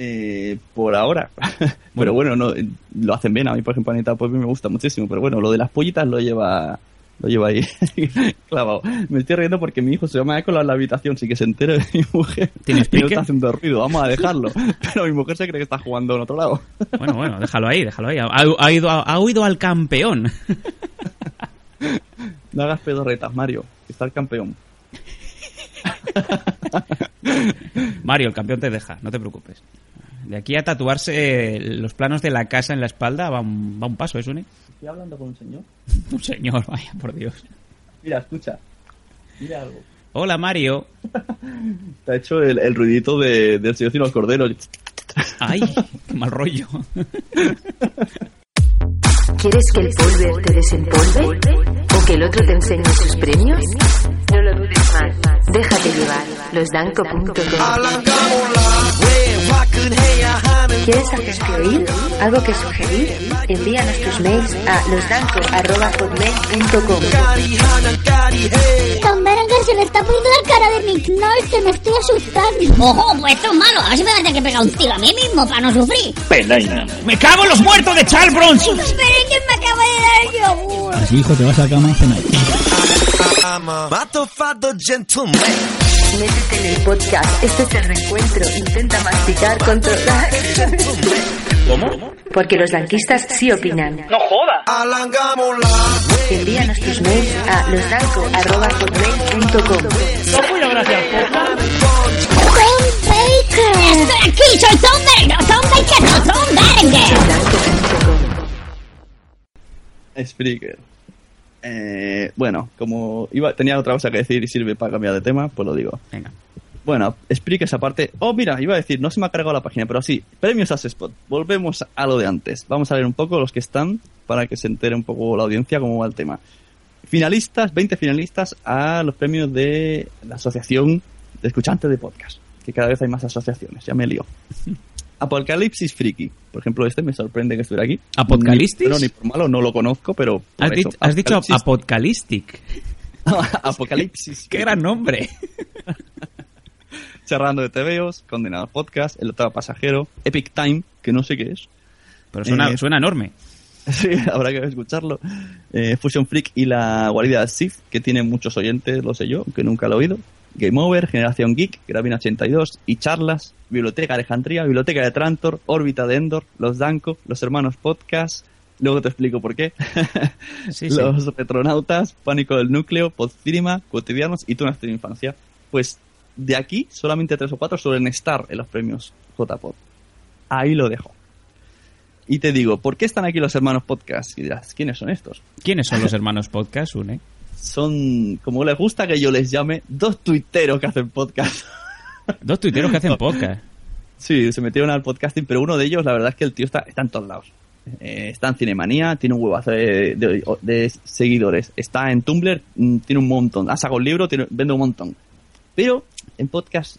Eh, por ahora. pero bueno, no, eh, lo hacen bien. A mí, por ejemplo, Anita pues me gusta muchísimo. Pero bueno, lo de las pollitas lo lleva lo lleva ahí clavado. Me estoy riendo porque mi hijo se llama Écola en la habitación, sí que se entere de mi mujer. ¿Tiene y no speaker? está haciendo ruido, vamos a dejarlo. Pero mi mujer se cree que está jugando en otro lado. Bueno, bueno, déjalo ahí, déjalo ahí. Ha, ha ido, ha oído al campeón. No hagas pedorretas, Mario, está el campeón. Mario, el campeón te deja, no te preocupes. De aquí a tatuarse los planos de la casa en la espalda va un, va un paso, ¿eh, Sune? Estoy hablando con un señor. Un señor, vaya, por Dios. Mira, escucha. Mira algo. Hola, Mario. Te ha hecho el, el ruidito de, del señor Cino los Corderos. Ay, qué mal rollo. ¿Quieres que el polver te desempolve? ¿O que el otro te enseñe sus premios? Déjate llevar. Losdanco.com ¿Quieres hacerte oír? ¿Algo que sugerir? Envíanos tus mails a losdanco.hotmail.com Tom Berenger se le está poniendo la cara de Nick Nolte, me estoy asustando. Ojo, pues esto es malo. A ver si me voy a tener que pegar un tiro a mí mismo para no sufrir. ¡Me cago en los muertos de Charles Bronson! Berenger me acaba de dar el yogur. Así, hijo, te vas a la cama a cenar. Métete en el podcast. Este es el reencuentro. Intenta masticar, controlar. ¿Cómo? Porque los blanquistas sí opinan. ¡No joda! Envíanos tus mails a losdanco.hotmail.com Tom Baker. Estoy aquí, soy Tom Berenger. Tom Baker, no, Tom Berenger. Spreaker. Eh, bueno, como iba, tenía otra cosa que decir y sirve para cambiar de tema, pues lo digo. Venga. Bueno, Spreaker esa parte. Oh, mira, iba a decir, no se me ha cargado la página, pero sí, premios Spot. Volvemos a lo de antes. Vamos a ver un poco los que están para que se entere un poco la audiencia cómo va el tema. Finalistas, 20 finalistas a los premios de la Asociación de Escuchantes de Podcast. Que cada vez hay más asociaciones, ya me lío. Apocalipsis Friki. Por ejemplo, este me sorprende que estuviera aquí. ¿Apocalistis? Ni, bueno, ni por malo, no lo conozco, pero. Has, eso, dit- has dicho Apocalipsis- Apocalistic. Apocalipsis. ¡Qué gran nombre! Charlando de TVOs, Condenados Podcast, El Octavo Pasajero, Epic Time, que no sé qué es. Pero suena, Eh, suena enorme. Sí, habrá que escucharlo. Eh, Fusion Freak y la guarida Sith, que tiene muchos oyentes, lo sé yo, aunque nunca lo he oído. Game Over, Generación Geek, Gravina 82 y Charlas, Biblioteca Alejandría, Biblioteca de Trantor, Órbita de Endor, Los Danco, Los Hermanos Podcast, luego te explico por qué. Sí, sí. los Retronautas, Pánico del Núcleo, Podcinema, Cotidianos y Tunas de Infancia. Pues de aquí solamente tres o cuatro suelen estar en los premios JPod. Ahí lo dejo. Y te digo, ¿por qué están aquí los hermanos podcast? Y dirás, ¿quiénes son estos? ¿Quiénes son los hermanos podcast, Une? Son, como les gusta que yo les llame, dos tuiteros que hacen podcast. Dos tuiteros que hacen podcast. Sí, se metieron al podcasting, pero uno de ellos, la verdad es que el tío está, está en todos lados. Eh, está en Cinemanía, tiene un huevazo de, de- de seguidores. Está en Tumblr, mm, tiene un montón. Ha sacado un libro, tiene- vende un montón. Pero en podcast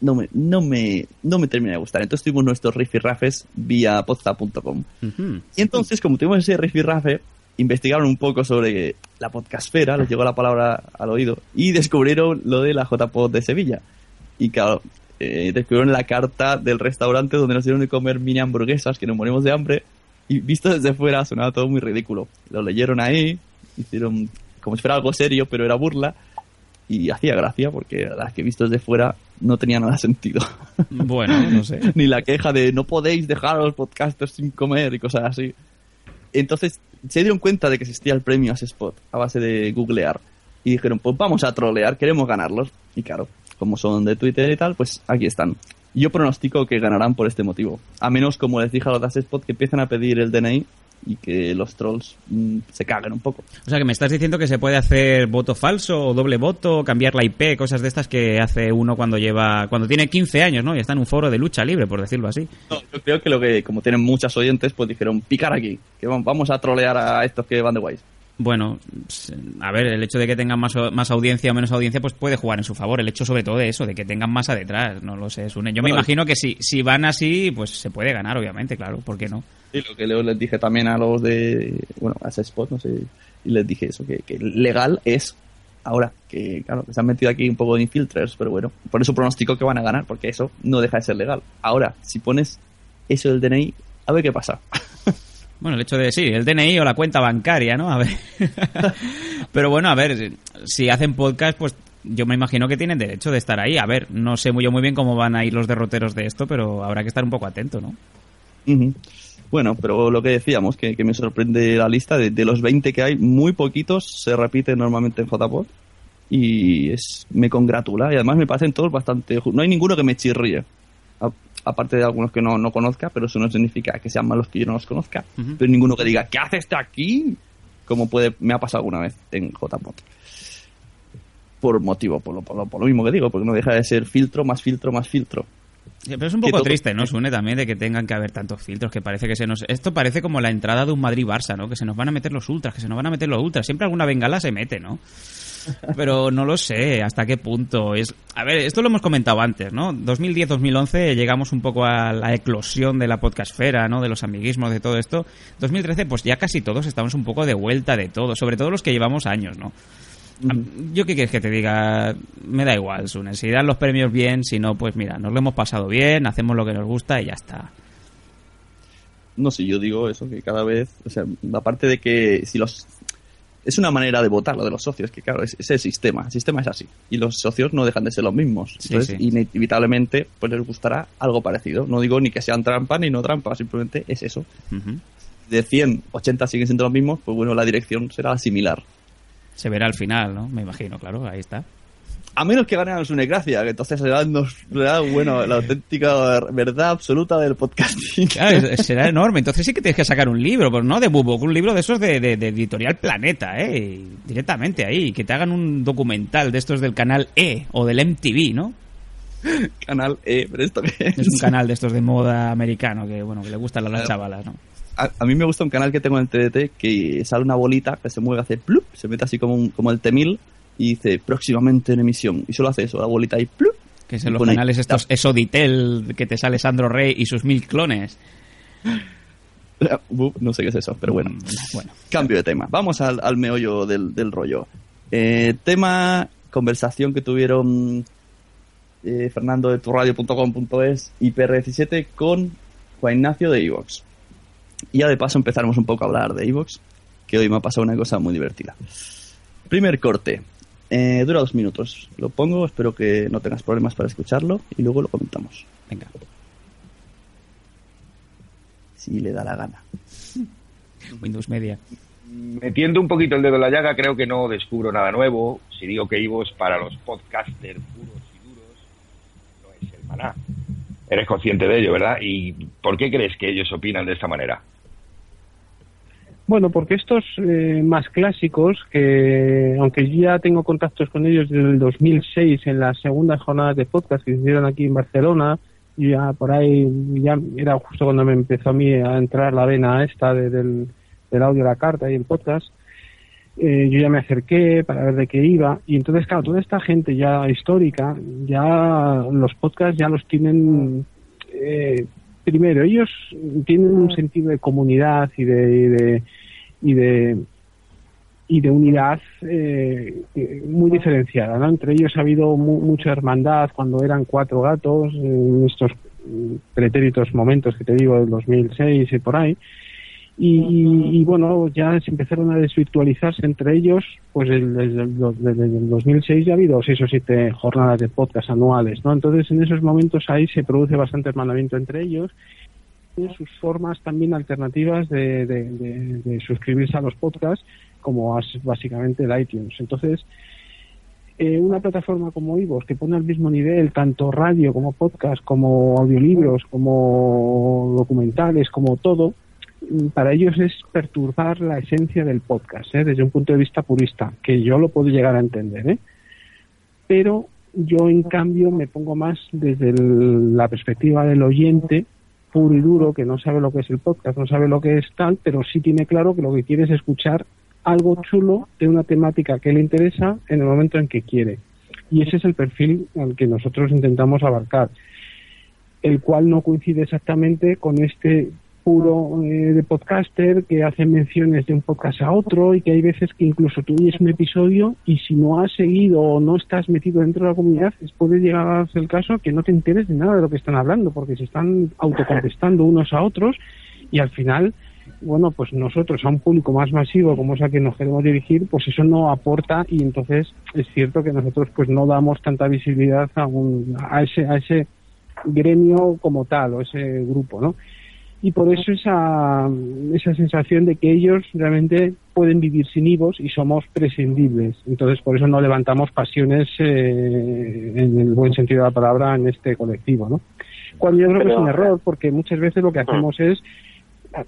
no me, no me, no me termina de gustar. Entonces tuvimos nuestros rifirrafes vía podsta.com. Ujú. Y entonces, como tuvimos ese rifirrafe, investigaron un poco sobre la podcastfera, les llegó la palabra al oído, y descubrieron lo de la JPod de Sevilla. Y claro, eh, descubrieron la carta del restaurante donde nos dieron de comer mini hamburguesas, que nos morimos de hambre, y visto desde fuera sonaba todo muy ridículo. Lo leyeron ahí, hicieron como si fuera algo serio, pero era burla, y hacía gracia, porque las que visto desde fuera no tenía nada sentido. Bueno, no sé. Ni la queja de no podéis dejar a los podcasters sin comer y cosas así. Entonces se dieron cuenta de que existía el premio a ese spot a base de googlear. Y dijeron, pues vamos a trolear, queremos ganarlos. Y claro, como son de Twitter y tal, pues aquí están. Yo pronostico que ganarán por este motivo. A menos, como les dije a los de Spot, que empiezan a pedir el DNI y que los trolls mm, se caguen un poco. O sea, que me estás diciendo que se puede hacer voto falso o doble voto, cambiar la IP, cosas de estas que hace uno cuando lleva, cuando tiene 15 años, ¿no? Y está en un foro de lucha libre, por decirlo así. No, yo creo que lo que, como tienen muchas oyentes, pues dijeron, picar aquí, que vam- vamos a trolear a estos que van de guays. Bueno, a ver, el hecho de que tengan más, más audiencia o menos audiencia, pues puede jugar en su favor. El hecho sobre todo de eso, de que tengan masa detrás, no lo sé, Sune. Yo me Bueno, imagino que si, si van así, pues se puede ganar, obviamente, claro, ¿por qué no? Y lo que leo les dije también a los de, bueno, a ese spot, no sé, y les dije eso, que, que legal es ahora, que claro, que se han metido aquí un poco de infilters, pero bueno, por eso pronostico que van a ganar, porque eso no deja de ser legal. Ahora, si pones eso del DNI, a ver qué pasa. Bueno, el hecho de, sí, el DNI o la cuenta bancaria, ¿no? A ver. Pero bueno, a ver, si hacen podcast, pues yo me imagino que tienen derecho de estar ahí. A ver, no sé muy, yo muy bien cómo van a ir los derroteros de esto, pero habrá que estar un poco atento, ¿no? Ujú. Bueno, pero lo que decíamos, que, que me sorprende la lista, de, de los 20 que hay, muy poquitos se repiten normalmente en JPod y es, me congratula y además me parecen todos bastante... No hay ninguno que me chirríe, A- aparte de algunos que no, no conozca, pero eso no significa que sean malos que yo no los conozca, pero ninguno que diga, ¿qué haces este aquí? Como puede, me ha pasado alguna vez en JPod. Por motivo, por lo, por, lo, por lo mismo que digo, porque no deja de ser filtro, más filtro, más filtro. Sí, Pero es un poco todo- triste, ¿no? Sune también de que tengan que haber tantos filtros, que parece que se nos... Esto parece como la entrada de un Madrid-Barça, ¿no? Que se nos van a meter los ultras, que se nos van a meter los ultras. Siempre alguna bengala se mete, ¿no? Pero no lo sé hasta qué punto es... A ver, esto lo hemos comentado antes, ¿no? 2010-2011 llegamos un poco a la eclosión de la podcastfera, ¿no? De los amiguismos, de todo esto. 2013, pues ya casi todos estamos un poco de vuelta de todo, sobre todo los que llevamos años, ¿no? Yo qué quieres que te diga, me da igual, Sune. Si dan los premios bien, si no, pues mira, nos lo hemos pasado bien, hacemos lo que nos gusta y ya está. no sé, yo digo eso, que cada vez, o sea, aparte de que si los... Es una manera de votar lo de los socios, que claro, es, es el sistema, el sistema es así. Y los socios no dejan de ser los mismos. Sí, Entonces, sí. inevitablemente, pues les gustará algo parecido. No digo ni que sean trampa ni no trampa, simplemente es eso. De 100, 80 siguen siendo los mismos, pues bueno, la dirección será similar. Se verá al final, ¿no? Me imagino, claro, ahí está. A menos que ganen a su Gracia, que entonces será, será, bueno, la auténtica verdad absoluta del podcasting. Claro, será enorme. Entonces sí que tienes que sacar un libro, pero no de Bubok, un libro de esos de, de- de editorial Planeta, ¿eh? Directamente ahí, que te hagan un documental de estos del canal E o del MTV, ¿no? Canal E, pero esto que Es un canal de estos de moda americano que, bueno, que le gustan a las chavalas, ¿no? A, a mí me gusta un canal que tengo en el TDT que sale una bolita que se mueve, hace plup, se mete así como, un- como el T-1000 y dice próximamente en emisión. Y solo hace eso, la bolita ahí, plup. Que es en Y los canales estos Esoditel, que te sale Sandro Rey y sus mil clones. No sé qué es eso, pero bueno. Bueno, Cambio de tema. Vamos al, al meollo del, del rollo. Eh, tema, conversación que tuvieron eh, Fernando de turradio.com.es y PR17 con Juan Ignacio de Evox. Y ya de paso empezaremos un poco a hablar de Evox, que hoy me ha pasado una cosa muy divertida. Primer corte. Eh, dura dos minutos. Lo pongo, espero que no tengas problemas para escucharlo y luego lo comentamos. venga. Si le da la gana. Windows Media. Metiendo un poquito el dedo en la llaga, creo que no descubro nada nuevo. Si digo que Ivo para los podcasters puros y duros, no es el maná. Eres consciente de ello, ¿verdad? ¿Y por qué crees que ellos opinan de esta manera? Bueno, porque estos eh, más clásicos, que aunque ya tengo contactos con ellos desde el 2006 en las segundas jornadas de podcast que se hicieron aquí en Barcelona, y ya por ahí ya era justo cuando me empezó a mí a entrar la vena esta de- del, del audio, la carta y el podcast, eh, yo ya me acerqué para ver de qué iba y entonces claro toda esta gente ya histórica ya los podcasts ya los tienen eh, primero ellos tienen un sentido de comunidad y de y de y de, unidad eh, muy diferenciada ¿no? entre ellos ha habido mu- mucha hermandad cuando eran cuatro gatos en estos pretéritos momentos que te digo del 2006 y por ahí y, y- y, bueno, ya se empezaron a desvirtualizarse entre ellos, pues desde el, desde el 2006 ya ha habido seis o siete jornadas de podcast anuales, ¿no? Entonces en esos momentos ahí se produce bastante hermanamiento entre ellos tienen sus formas también alternativas de, de- suscribirse a los podcasts, como básicamente el iTunes. Entonces, eh, una plataforma como Ivos, que pone al mismo nivel tanto radio como podcast, como audiolibros, como documentales, como todo, para ellos es perturbar la esencia del podcast, ¿eh? desde un punto de vista purista, que yo lo puedo llegar a entender. ¿eh? Pero yo, en cambio, me pongo más desde la perspectiva del oyente puro y duro, que no sabe lo que es el podcast, no sabe lo que es tal, pero sí tiene claro que lo que quiere es escuchar algo chulo de una temática que le interesa en el momento en que quiere. Y ese es el perfil al que nosotros intentamos abarcar el cual no coincide exactamente con este eh, de podcaster que hace menciones de un podcast a otro y que hay veces que incluso tú oyes un episodio y si no has seguido o no estás metido dentro de la comunidad puede llegar a darse el caso que no te enteres de nada de lo que están hablando porque se están autocontestando unos a otros y al final bueno pues nosotros a un público más masivo como es al que nos queremos dirigir pues eso no aporta y entonces es cierto que nosotros pues no damos tanta visibilidad a, un, a ese a ese gremio como tal o ese grupo, ¿no? Y por eso esa, esa sensación de que ellos realmente pueden vivir sin IVOS y somos prescindibles. Entonces, por eso no levantamos pasiones eh, en el buen sentido de la palabra en este colectivo, ¿no? Cuando yo creo que es un error, porque muchas veces lo que hacemos es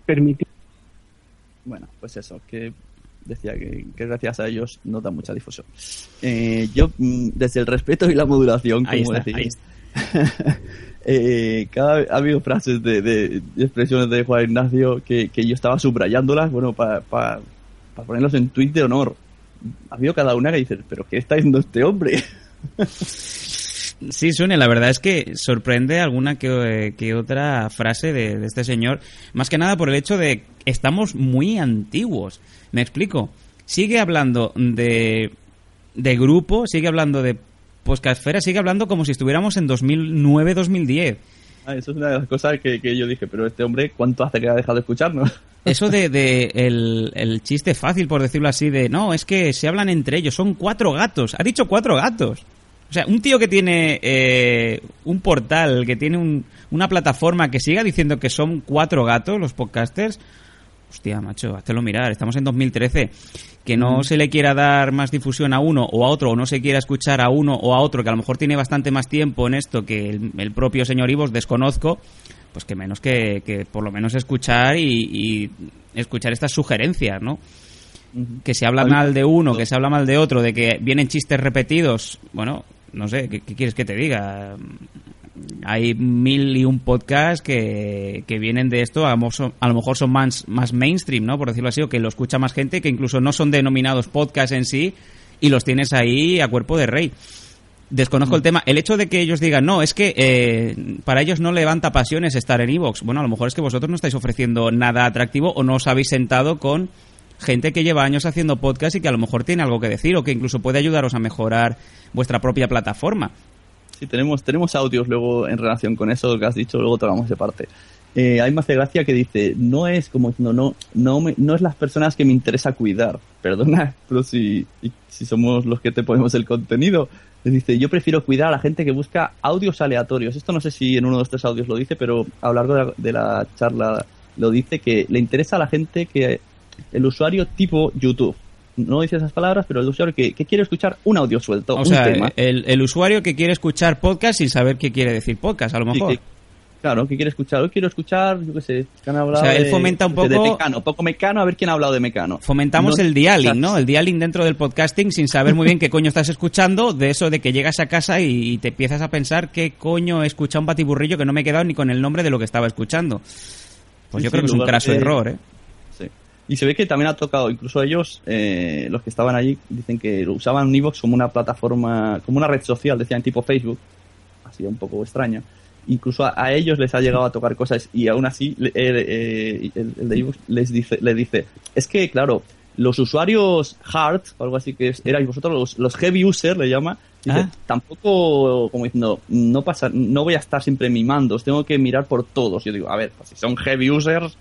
permitir Bueno, pues eso, que decía que, que gracias a ellos no da mucha difusión. Eh, yo, mm, desde el respeto y la modulación, como ahí eh, cada ha habido frases de, expresiones de Juan Ignacio que, yo estaba subrayándolas, bueno, para ponerlos en tweet de honor. Ha habido cada una que dice, pero ¿qué está diciendo este hombre? Sí, Sune, la verdad es que sorprende alguna que, que otra frase de, de este señor, más que nada por el hecho de que estamos muy antiguos. Me explico. Sigue hablando de, de grupo, sigue hablando de podcastfera, sigue hablando como si estuviéramos en 2009-2010. Ah, eso es una de las cosas que, que yo dije, pero este hombre, ¿cuánto hace que ha dejado de escucharnos? Eso de, de el, el chiste fácil, por decirlo así, de no, es que se hablan entre ellos, son cuatro gatos. Ha dicho cuatro gatos. O sea, un tío que tiene eh, un portal, que tiene un- una plataforma que siga diciendo que son cuatro gatos los podcasters. Hostia, macho, háztelo mirar. Estamos en 2013. Que no se le quiera dar más difusión a uno o a otro, o no se quiera escuchar a uno o a otro, que a lo mejor tiene bastante más tiempo en esto que el, el propio señor Ivos, desconozco, pues que menos que, que por lo menos escuchar y, y escuchar estas sugerencias, ¿no? Que se habla mal de uno, que se habla mal de otro, de que vienen chistes repetidos, bueno, no sé, ¿qué, qué quieres que te diga? Hay mil y un podcasts que, que vienen de esto, a lo mejor son, a lo mejor son más, más mainstream, ¿no? Por decirlo así, o que lo escucha más gente, que incluso no son denominados podcasts en sí, y los tienes ahí a cuerpo de rey. Desconozco el tema. El hecho de que ellos digan, no, es que eh, para ellos no levanta pasiones estar en Evox. Bueno, a lo mejor es que vosotros no estáis ofreciendo nada atractivo o no os habéis sentado con gente que lleva años haciendo podcast y que a lo mejor tiene algo que decir o que incluso puede ayudaros a mejorar vuestra propia plataforma. Tenemos, tenemos audios luego en relación con eso que has dicho, luego tocamos de parte. Eh, hay más de gracia que dice, no es como diciendo, no, no, me- no es las personas que me interesa cuidar. Perdona, pero si, si somos los que te ponemos el contenido. Les dice, yo prefiero cuidar a la gente que busca audios aleatorios. Esto no sé si en uno de estos audios lo dice, pero a lo largo de la, de la charla lo dice que le interesa a la gente que el usuario tipo YouTube. No dice esas palabras, pero el usuario que, que quiere escuchar un audio suelto, O un sea, tema. el, el usuario que quiere escuchar podcast sin saber qué quiere decir podcast, a lo Sí, mejor. que- claro, que quiere escuchar. Hoy quiero escuchar, yo qué sé, que han hablado O sea, él de- fomenta un de- de poco- Mecano, poco Mecano, a ver quién ha hablado de Mecano. Fomentamos No- el dialing, ¿no? El dialing dentro del podcasting sin saber muy bien qué coño estás escuchando, de eso de que llegas a casa y, te empiezas a pensar qué coño he escuchado un batiburrillo que no me he quedado ni con el nombre de lo que estaba escuchando. Pues Sí, yo sí, creo que es un craso de- error, ¿eh? Y se ve que también ha tocado, incluso ellos, eh, los que estaban allí, dicen que lo usaban Evox como una plataforma, como una red social, decían tipo Facebook, así un poco extraña. Incluso a, a ellos les ha llegado a tocar cosas y aún así eh, eh, el, el de iVoox les dice, le dice, es que claro, los usuarios hard, o algo así que es- erais vosotros, los, los heavy user le llama, dice, Ah. tampoco, como diciendo, no pasa, no voy a estar siempre mimando, os tengo que mirar por todos. Yo digo, a ver, pues si son heavy users,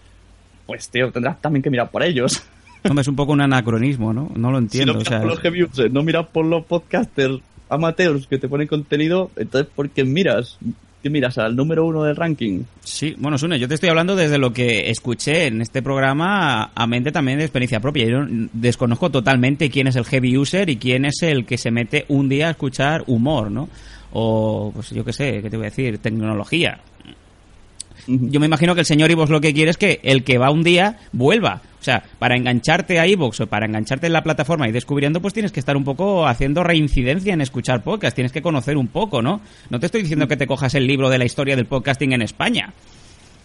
pues tío, tendrás también que mirar por ellos. Hombre, es un poco un anacronismo, ¿no? No lo si entiendo. no o miras sea, por los heavy users, no miras por los podcasters amateurs que te ponen contenido, entonces ¿por qué miras? ¿Qué miras? ¿Al número uno del ranking? Sí, bueno, Sune, yo te estoy hablando desde lo que escuché en este programa a mente también de experiencia propia. Yo desconozco totalmente quién es el heavy user y quién es el que se mete un día a escuchar humor, ¿no? O, pues yo qué sé, ¿qué te voy a decir? Tecnología. Yo me imagino que el señor Ivox lo que quiere es que el que va un día vuelva. O sea, para engancharte a Ivox o para engancharte en la plataforma y descubriendo, pues tienes que estar un poco haciendo reincidencia en escuchar podcast, tienes que conocer un poco, ¿no? No te estoy diciendo que te cojas el libro de la historia del podcasting en España.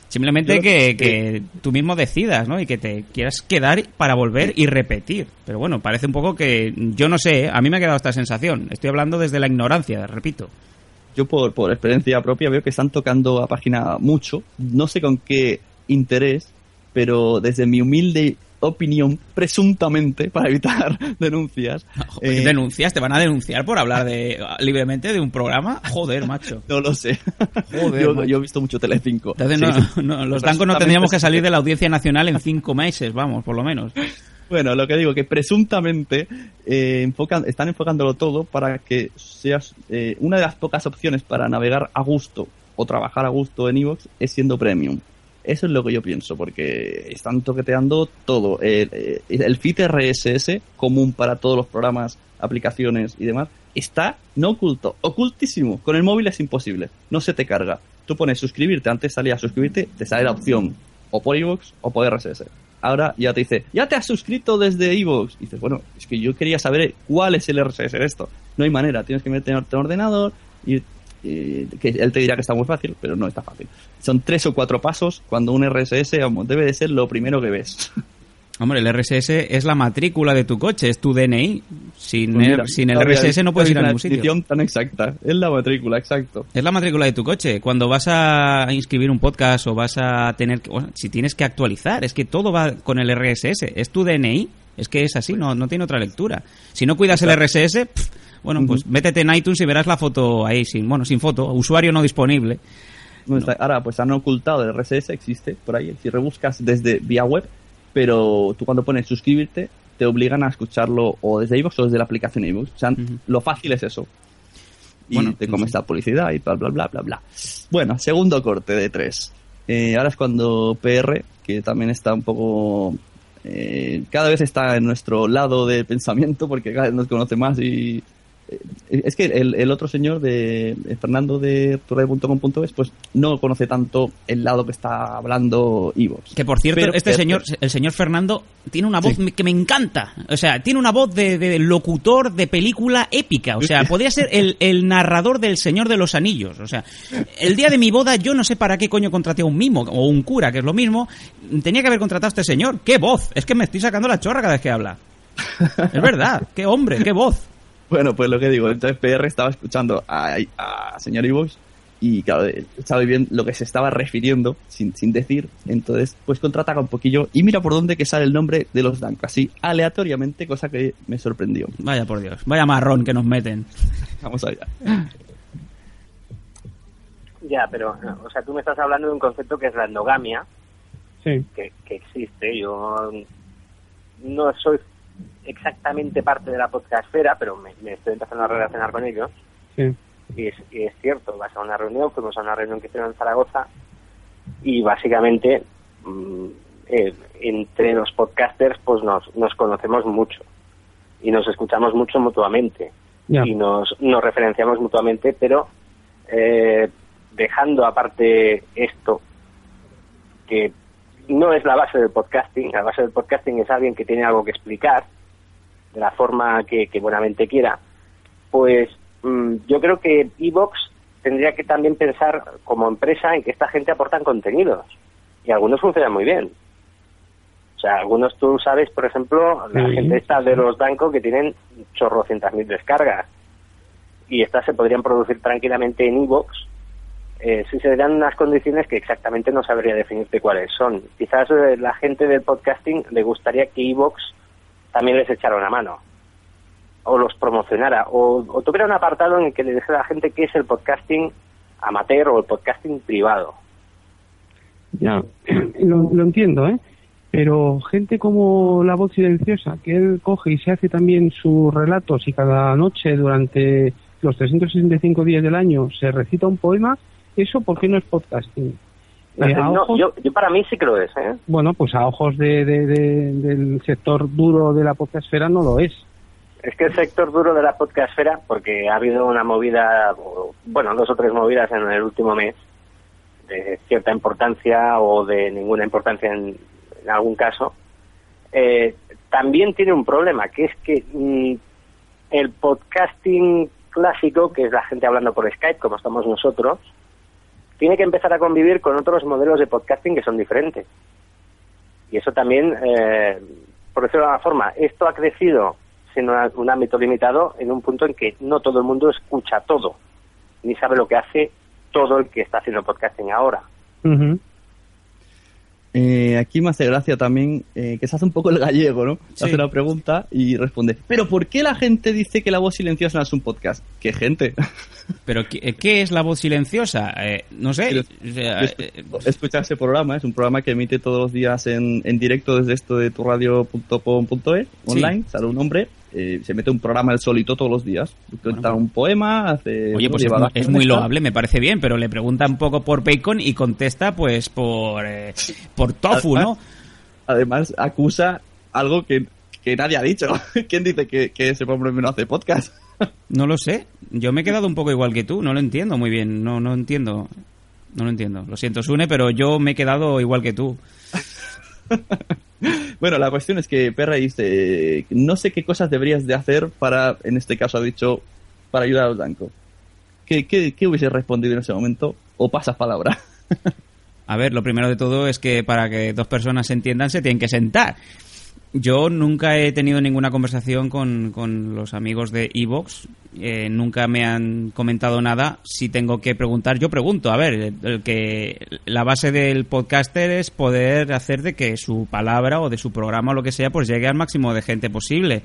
Simplemente que, que, tú mismo decidas, ¿no? Y que te quieras quedar para volver y repetir. Pero bueno, parece un poco que, yo no sé, ¿eh? a mí me ha quedado esta sensación. Estoy hablando desde la ignorancia, repito. Yo por, por experiencia propia veo que están tocando a página mucho. No sé con qué interés, pero desde mi humilde opinión, presuntamente, para evitar denuncias. Eh, ¿Denuncias? ¿Te van a denunciar por hablar de libremente de un programa? Joder, macho. No lo sé. Joder, yo, he visto mucho Telecinco. Entonces, los dancos no tendríamos que salir de la Audiencia Nacional en cinco meses, vamos, por lo menos. Bueno, lo que digo, que presuntamente eh, enfocan, están enfocándolo todo para que seas eh, una de las pocas opciones para navegar a gusto o trabajar a gusto en Evox es siendo premium. Eso es lo que yo pienso, porque están toqueteando todo. El, el feed RSS, común para todos los programas, aplicaciones y demás, está no oculto, ocultísimo. Con el móvil es imposible, no se te carga. Tú pones suscribirte, antes salía suscribirte, te sale la opción o por iVoox o por RSS. Ahora ya te dice, ya te has suscrito desde iVoox. Y dices, bueno, es que yo quería saber cuál es el RSS de esto. No hay manera, tienes que meterte en ordenador y que él te dirá que está muy fácil, pero no está fácil. Son tres o cuatro pasos cuando un RSS debe de ser lo primero que ves. Hombre, el RSS es la matrícula de tu coche, es tu DNI. Sin, pues el, sin el RSS no puedes ir a ningún sitio. tan exacta, es la matrícula, exacto. Es la matrícula de tu coche. Cuando vas a inscribir un podcast o vas a tener que, si tienes que actualizar, es que todo va con el RSS, es tu DNI, es que es así, no, no tiene otra lectura. Si no cuidas el RSS, bueno, pues métete en iTunes y verás la foto ahí, sin, bueno, sin foto, usuario no disponible. Ahora, pues han ocultado el RSS, existe por ahí. Si rebuscas desde vía web, pero tú cuando pones suscribirte, te obligan a escucharlo o desde iVoox o desde la aplicación iVoox. O sea, lo fácil es eso. Y bueno, te comes la publicidad y bla, bla, bla, bla, bla. Bueno, segundo corte de tres. Eh, ahora es cuando PR, que también está un poco... Eh, cada vez está en nuestro lado de pensamiento porque cada vez nos conoce más y es que el, otro señor de Fernando de torre.com.es pues no conoce tanto el lado que está hablando Ivo. Que por cierto, este señor, el señor Fernando, tiene una voz que me encanta. O sea, tiene una voz de, locutor de película épica. O sea, podría ser el, el, narrador del Señor de los Anillos. O sea, el día de mi boda yo no sé para qué coño contraté a un mimo o un cura, que es lo mismo. Tenía que haber contratado a este señor. ¡Qué voz! Es que me estoy sacando la chorra cada vez que habla. Es verdad, qué hombre, qué voz. Bueno, pues lo que digo, entonces PR estaba escuchando a, señor Ivox y claro, estaba bien lo que se estaba refiriendo sin, sin decir, entonces pues contrata un poquillo y mira por dónde que sale el nombre de los Danko, así aleatoriamente, cosa que me sorprendió. Vaya por Dios, vaya marrón que nos meten. Vamos allá. Ya, pero, o sea, tú me estás hablando de un concepto que es la endogamia, sí. que, que existe. Yo no soy exactamente parte de la podcastfera, pero me, estoy empezando a relacionar con ellos. Y, es, cierto, vas a una reunión, fuimos a una reunión que hicieron en Zaragoza y básicamente mm, eh, entre los podcasters pues nos, nos conocemos mucho. Y nos escuchamos mucho mutuamente. Y nos, nos referenciamos mutuamente, pero eh, dejando aparte esto, que no es la base del podcasting, la base del podcasting es alguien que tiene algo que explicar de la forma que, buenamente quiera, pues mm, yo creo que Evox tendría que también pensar como empresa en que esta gente aportan contenidos y algunos funcionan muy bien. O sea, algunos tú sabes, por ejemplo, la gente está de los bancos que tienen chorrocientas mil descargas y estas se podrían producir tranquilamente en Evox eh, si se dan unas condiciones que exactamente no sabría definirte cuáles son. Quizás eh, la gente del podcasting le gustaría que Evox también les echara una mano o los promocionara o, tuviera un apartado en el que le dijera a la gente qué es el podcasting amateur o el podcasting privado. Ya, lo, entiendo, ¿eh? Pero gente como La Voz Silenciosa, que él coge y se hace también sus relatos y cada noche durante los 365 días del año se recita un poema, ¿eso por qué no es podcasting? Eh, yo, para mí sí que lo es. ¿eh? Bueno, pues a ojos de, del sector duro de la podcastfera no lo es. Es que el sector duro de la podcastfera, porque ha habido una movida, bueno, dos o tres movidas en el último mes, de cierta importancia o de ninguna importancia en, algún caso, eh, también tiene un problema, que es que mm, el podcasting clásico, que es la gente hablando por Skype, como estamos nosotros, tiene que empezar a convivir con otros modelos de podcasting que son diferentes. Y eso también, eh, por decirlo de alguna forma, esto ha crecido en un ámbito limitado en un punto en que no todo el mundo escucha todo, ni sabe lo que hace todo el que está haciendo podcasting ahora. Eh, aquí me hace gracia también eh, que se hace un poco el gallego, ¿no? Se hace una pregunta y responde, ¿pero por qué la gente dice que la voz silenciosa no es un podcast? ¿Qué gente? ¿Pero qué, es la voz silenciosa? Eh, no sé. escucha ese programa, es un programa que emite todos los días en, en directo desde esto de turradio.com.es, online, sale un hombre eh, se mete un programa el solito todos los días. Cuenta un poema, hace... Oye, pues es, muy loable, me parece bien, pero le pregunta un poco por bacon y contesta pues por, eh, por tofu, ¿no? Además, acusa algo que, nadie ha dicho. ¿Quién dice que, ese hombre no hace podcast? no lo sé. Yo me he quedado un poco igual que tú, no lo entiendo muy bien, no, no entiendo. No lo entiendo. Lo siento, Sune, pero yo me he quedado igual que tú. bueno, la cuestión es que Perra dice, no sé qué cosas deberías de hacer para, en este caso ha dicho, para ayudar a los bancos. ¿Qué, qué, hubiese respondido en ese momento? ¿O pasas palabra? a ver, lo primero de todo es que para que dos personas se entiendan se tienen que sentar. Yo nunca he tenido ninguna conversación con, con los amigos de Evox. Eh, nunca me han comentado nada. Si tengo que preguntar, yo pregunto. A ver, el, que la base del podcaster es poder hacer de que su palabra o de su programa o lo que sea, pues llegue al máximo de gente posible.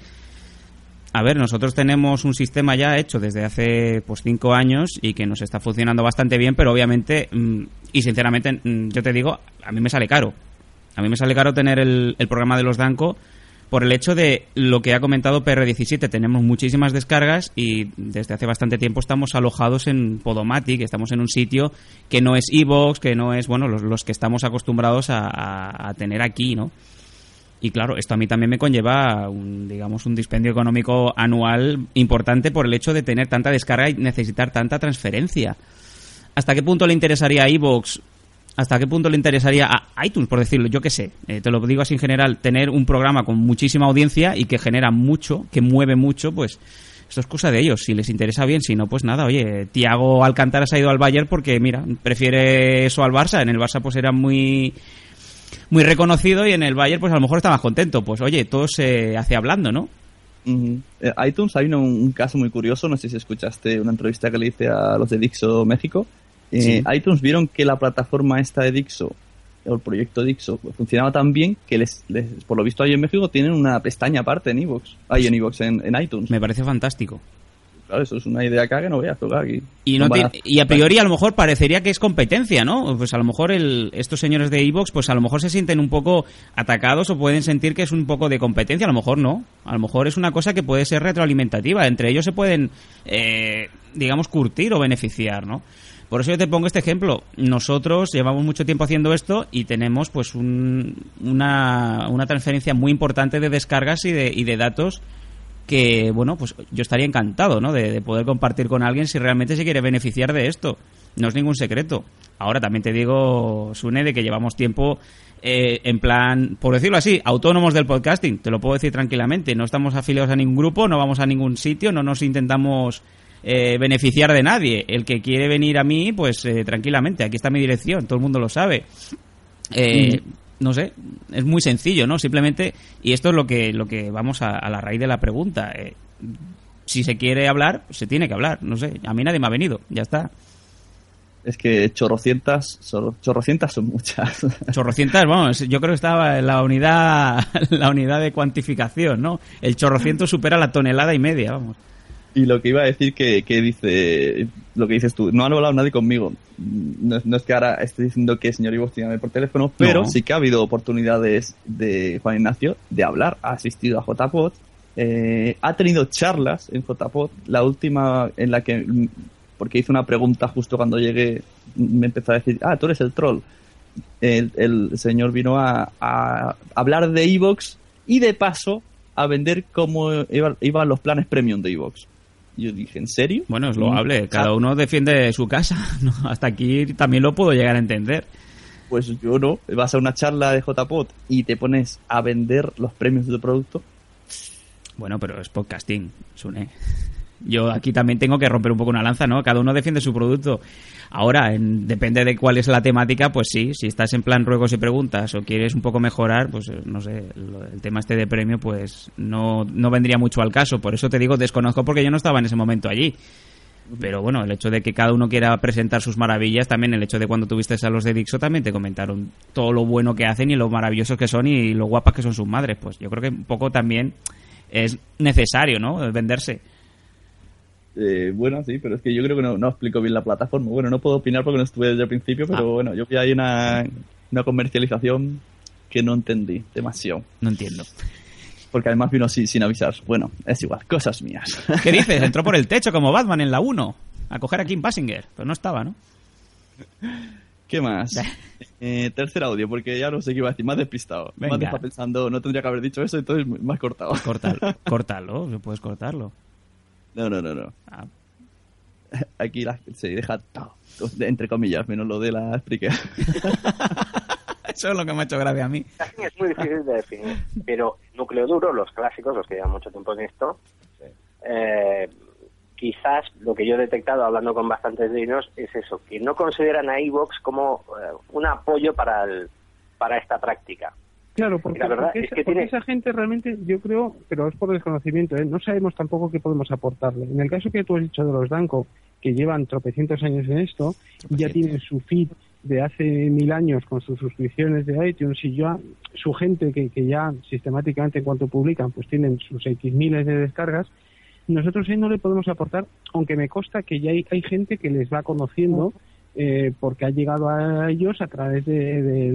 A ver, nosotros tenemos un sistema ya hecho desde hace pues cinco años y que nos está funcionando bastante bien, pero obviamente mm, y sinceramente mm, yo te digo, a mí me sale caro. A mí me sale caro tener el, programa de los Danco por el hecho de lo que ha comentado PR17. Tenemos muchísimas descargas y desde hace bastante tiempo estamos alojados en Podomatic, estamos en un sitio que no es Evox, que no es, bueno, los, que estamos acostumbrados a, tener aquí, ¿no? Y claro, esto a mí también me conlleva, un, digamos, un dispendio económico anual importante por el hecho de tener tanta descarga y necesitar tanta transferencia. ¿Hasta qué punto le interesaría a Evox hasta qué punto le interesaría a iTunes, por decirlo, yo qué sé, eh, te lo digo así en general, tener un programa con muchísima audiencia y que genera mucho, que mueve mucho, pues esto es cosa de ellos. Si les interesa bien, si no, pues nada, oye, Tiago Alcántara se ha ido al Bayern porque, mira, prefiere eso al Barça. En el Barça, pues era muy muy reconocido y en el Bayern, pues a lo mejor está más contento. Pues oye, todo se hace hablando, ¿no? Eh, iTunes hay un, caso muy curioso, no sé si escuchaste una entrevista que le hice a los de Dixo México, eh, iTunes vieron que la plataforma esta de Dixo, o el proyecto Dixo, funcionaba tan bien que les, por lo visto ahí en México tienen una pestaña aparte en iVoox, ahí en iVoox, en, iTunes. Me parece fantástico. Claro, eso es una idea acá que no veas, pero aquí. Y, no y a priori a lo mejor parecería que es competencia, ¿no? Pues a lo mejor el, estos señores de iVoox, pues a lo mejor se sienten un poco atacados o pueden sentir que es un poco de competencia, a lo mejor no. A lo mejor es una cosa que puede ser retroalimentativa. Entre ellos se pueden, eh, digamos, curtir o beneficiar, ¿no? Por eso yo te pongo este ejemplo. Nosotros llevamos mucho tiempo haciendo esto y tenemos pues una, una, transferencia muy importante de descargas y de, y de datos que, bueno, pues yo estaría encantado, ¿no? De, poder compartir con alguien si realmente se quiere beneficiar de esto. No es ningún secreto. Ahora también te digo, Sune, de que llevamos tiempo eh, en plan, por decirlo así, autónomos del podcasting. Te lo puedo decir tranquilamente. No estamos afiliados a ningún grupo, no vamos a ningún sitio, no nos intentamos eh, beneficiar de nadie. El que quiere venir a mí, pues eh, tranquilamente, aquí está mi dirección, todo el mundo lo sabe. Eh, no sé, es muy sencillo, ¿no? Simplemente, y esto es lo que, lo que vamos a, la raíz de la pregunta. si se quiere hablar, se tiene que hablar, no sé, a mí nadie me ha venido, ya está. Es que chorrocientas, chorrocientas son muchas. Chorrocientas, vamos, yo creo que estaba en la unidad, la unidad de cuantificación, ¿no? El chorrociento supera la tonelada y media, vamos. Y lo que iba a decir que, que dice, lo que dices tú, no ha hablado nadie conmigo. No, es que ahora esté diciendo que el señor Ivo tiene por teléfono, pero sí que ha habido oportunidades de Juan Ignacio de hablar. Ha asistido a JPod, eh, ha tenido charlas en JPod, la última en la que, porque hice una pregunta justo cuando llegué, me empezó a decir, ah, tú eres el troll. El, el señor vino a, a hablar de Evox y de paso a vender cómo iban los planes premium de Evox yo dije, ¿en serio? Bueno, es loable. Cada uno defiende su casa. ¿no? Hasta aquí también lo puedo llegar a entender. Pues yo no. Vas a una charla de JPod y te pones a vender los premios de tu producto. Bueno, pero es podcasting, Sune. Yo aquí también tengo que romper un poco una lanza, ¿no? Cada uno defiende su producto. Ahora, en- depende de cuál es la temática, pues sí, si estás en plan ruegos y preguntas o quieres un poco mejorar, pues eh, no sé, el tema este de premio, pues no, no vendría mucho al caso. Por eso te digo, desconozco porque yo no estaba en ese momento allí. Pero bueno, el hecho de que cada uno quiera presentar sus maravillas, también el hecho de cuando tuviste a los de Dixo, también te comentaron todo lo bueno que hacen y lo maravillosos que son y lo guapas que son sus madres. Pues yo creo que un poco también es necesario, ¿no? Venderse. Eh, bueno, sí, pero es que yo creo que no, no explico bien la plataforma. Bueno, no puedo opinar porque no estuve desde el principio, pero Ah. bueno, yo vi ahí una, una comercialización que no entendí demasiado. No entiendo. Porque además vino así, sin avisar. Bueno, es igual, cosas mías. ¿Qué dices? Entró por el techo como Batman en la 1 a coger a Kim Basinger. Pero no estaba, ¿no? ¿Qué más? Eh, tercer audio, porque ya no sé qué iba a decir, más despistado. Venga. Más dejado pensando, no tendría que haber dicho eso, entonces más cortado. Cortar, córtalo, puedes cortarlo. No, no, no, no. Ah, Aquí la- se deja todo, entre comillas, menos lo de la Spreaker. eso es lo que me ha hecho gracia a mí. Es muy difícil de definir, pero núcleo duro, los clásicos, los que llevan mucho tiempo en esto, eh, quizás lo que yo he detectado hablando con bastantes de ellos es eso, que no consideran a Evox como eh, un apoyo para, el, para esta práctica. Claro, porque, La verdad porque es esa, que porque tiene- esa gente realmente, yo creo, pero es por desconocimiento, ¿eh? no sabemos tampoco qué podemos aportarle. En el caso que tú has dicho de los Danco, que llevan tropecientos años en esto, ya tienen su feed de hace mil años con sus suscripciones de iTunes y ya su gente que, que ya sistemáticamente en cuanto publican, pues tienen sus X miles de descargas, nosotros ahí no le podemos aportar, aunque me consta que ya hay, hay gente que les va conociendo eh, porque ha llegado a ellos a través de, de,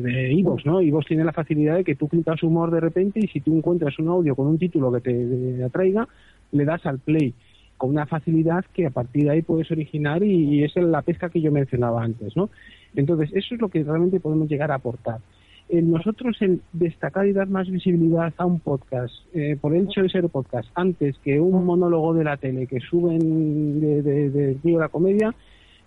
de, ¿no? tiene la facilidad de que tú clicas humor de repente y si tú encuentras un audio con un título que te, atraiga, le das al play con una facilidad que a partir de ahí puedes originar y, y es la pesca que yo mencionaba antes, ¿no? Entonces, eso es lo que realmente podemos llegar a aportar. Eh, nosotros el destacar y dar más visibilidad a un podcast, eh, por el hecho de ser podcast, antes que un monólogo de la tele que suben de, de, de la Comedia,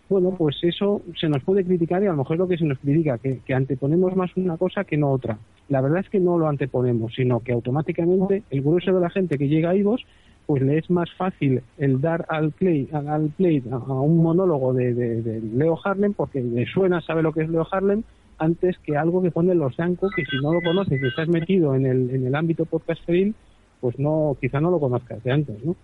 bueno, pues eso se nos puede criticar y a lo mejor lo que se nos critica, que, que anteponemos más una cosa que no otra. La verdad es que no lo anteponemos, sino que automáticamente el grueso de la gente que llega a IVOS, pues le es más fácil el dar al play, al, play a, un monólogo de, de- de Leo Harlem, porque le suena, sabe lo que es Leo Harlem, antes que algo que pone los Yanko, que si no lo conoces y estás metido en el, en el ámbito podcasteril, pues no, quizá no lo conozcas de antes, ¿no?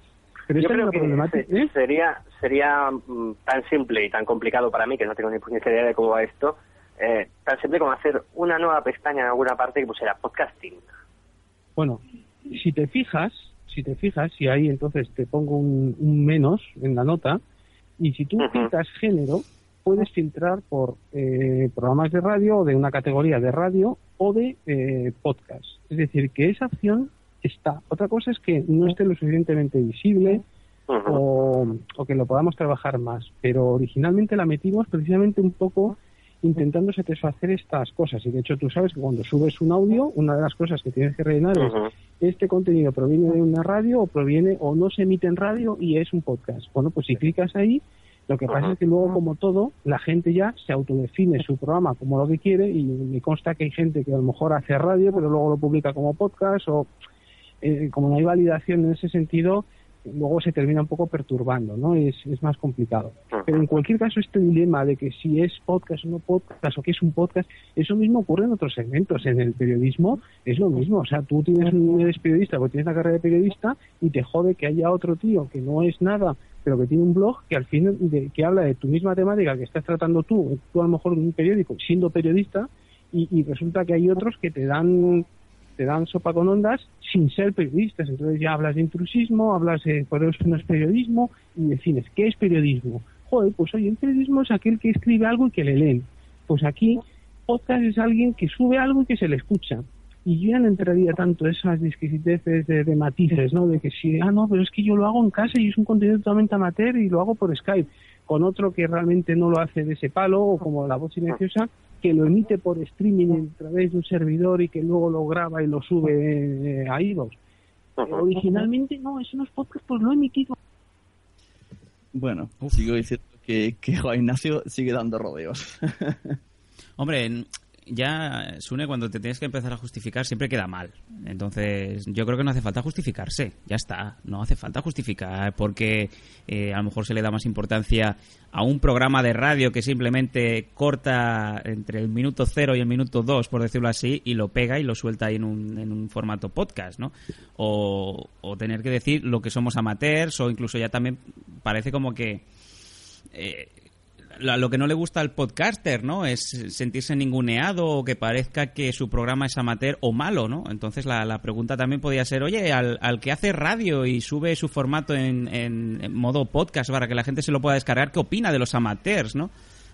Pero Yo creo que problemática. se- ¿eh? sería, sería mm, tan simple y tan complicado para mí, que no tengo ni idea de cómo va esto, eh, tan simple como hacer una nueva pestaña en alguna parte que pusiera podcasting. Bueno, si te fijas, si te fijas, y ahí entonces te pongo un, un menos en la nota, y si tú Ujú. filtras género, puedes filtrar por eh, programas de radio o de una categoría de radio o de eh, podcast. Es decir, que esa opción está. Otra cosa es que no esté lo suficientemente visible o, o que lo podamos trabajar más. Pero originalmente la metimos precisamente un poco intentando satisfacer estas cosas. Y de hecho tú sabes que cuando subes un audio, una de las cosas que tienes que rellenar es este contenido proviene de una radio o proviene o no se emite en radio y es un podcast. Bueno, pues si clicas ahí, lo que pasa es que luego, como todo, la gente ya se autodefine su programa como lo que quiere y me consta que hay gente que a lo mejor hace radio, pero luego lo publica como podcast o eh, como no hay validación en ese sentido, luego se termina un poco perturbando, ¿no? Es, es más complicado. Pero en cualquier caso, este dilema de que si es podcast o no podcast o qué es un podcast, eso mismo ocurre en otros segmentos. En el periodismo es lo mismo. O sea, tú tienes, eres periodista porque tienes la carrera de periodista y te jode que haya otro tío que no es nada, pero que tiene un blog que al fin de, que habla de tu misma temática que estás tratando tú, tú a lo mejor en un periódico, siendo periodista, y, y resulta que hay otros que te dan te dan sopa con ondas sin ser periodistas. Entonces ya hablas de intrusismo, hablas de por eso no es periodismo y defines qué es periodismo. Joder, pues oye, el periodismo es aquel que escribe algo y que le leen. Pues aquí podcast es alguien que sube algo y que se le escucha. Y yo ya no entraría tanto esas disquisiteces de, de matices, ¿no? De que si, ah, no, pero es que yo lo hago en casa y es un contenido totalmente amateur y lo hago por Skype. Con otro que realmente no lo hace de ese palo, o como la voz silenciosa, que lo emite por streaming a través de un servidor y que luego lo graba y lo sube eh, a iVoox. originalmente no, es unos podcasts pues lo he emitido. Bueno, sigo diciendo que, que Juan Ignacio sigue dando rodeos. Hombre, ya, Sune, cuando te tienes que empezar a justificar siempre queda mal. Entonces, yo creo que no hace falta justificarse. Ya está. No hace falta justificar porque eh, a lo mejor se le da más importancia a un programa de radio que simplemente corta entre el minuto cero y el minuto dos, por decirlo así, y lo pega y lo suelta ahí en un, en un formato podcast, ¿no? O, o tener que decir lo que somos amateurs o incluso ya también parece como que... Eh, lo que no le gusta al podcaster, ¿no? Es sentirse ninguneado o que parezca que su programa es amateur o malo, ¿no? Entonces la, pregunta también podría ser, oye, al, que hace radio y sube su formato en, en, modo podcast para que la gente se lo pueda descargar, ¿qué opina de los amateurs, no?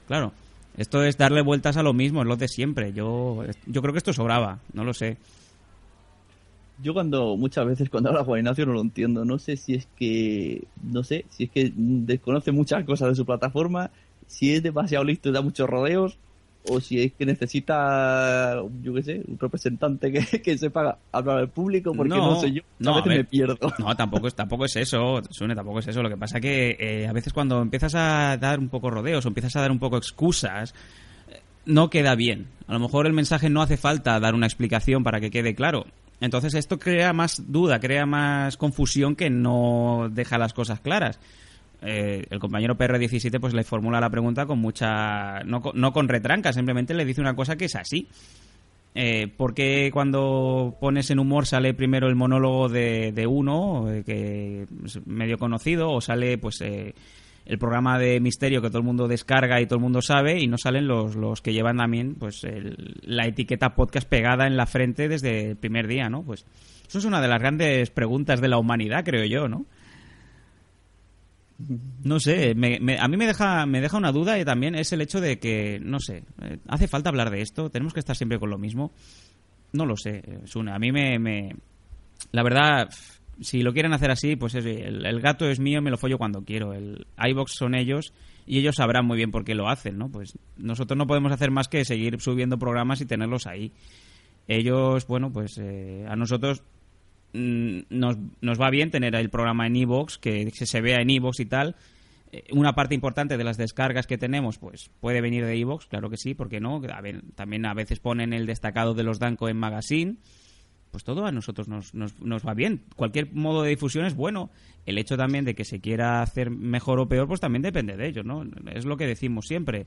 Claro, esto es darle vueltas a lo mismo, es lo de siempre. Yo, yo creo que esto sobraba, no lo sé. Yo cuando, muchas veces cuando habla Juan Ignacio no lo entiendo. No sé si es que, no sé, si es que desconoce muchas cosas de su plataforma si es demasiado listo y da muchos rodeos, o si es que necesita, yo qué sé, un representante que, que sepa hablar al público, porque no, sé yo, a veces me pierdo. No, tampoco es, tampoco es eso, Sune, tampoco es eso. Lo que pasa que eh, a veces cuando empiezas a dar un poco rodeos o empiezas a dar un poco excusas, no queda bien. A lo mejor el mensaje no hace falta dar una explicación para que quede claro. Entonces esto crea más duda, crea más confusión que no deja las cosas claras. Eh, el compañero PR17 pues le formula la pregunta con mucha no, no, con retranca simplemente le dice una cosa que es así. Eh, ¿por qué cuando pones en humor sale primero el monólogo de, uno eh, que es medio conocido o sale pues eh, el programa de misterio que todo el mundo descarga y todo el mundo sabe y no salen los, los que llevan también pues la etiqueta podcast pegada en la frente desde el primer día no pues eso es una de las grandes preguntas de la humanidad creo yo no no sé, a mí me deja, me deja una duda y también es el hecho de que, no sé, eh, ¿hace falta hablar de esto? ¿Tenemos que estar siempre con lo mismo? No lo sé, Sune. A mí me, La verdad, si lo quieren hacer así, pues el, gato es mío, me lo follo cuando quiero. El iBox son ellos y ellos sabrán muy bien por qué lo hacen, ¿no? Pues nosotros no podemos hacer más que seguir subiendo programas y tenerlos ahí. Ellos, bueno, pues eh, a nosotros nos, nos va bien tener el programa en Evox, que se vea en Evox y tal. Eh, una parte importante de las descargas que tenemos, pues puede venir de Evox, claro que sí, porque no? también a veces ponen el destacado de los Danco en Magazine. Pues todo a nosotros nos, nos, nos va bien. Cualquier modo de difusión es bueno. El hecho también de que se quiera hacer mejor o peor, pues también depende de ellos, ¿no? Es lo que decimos siempre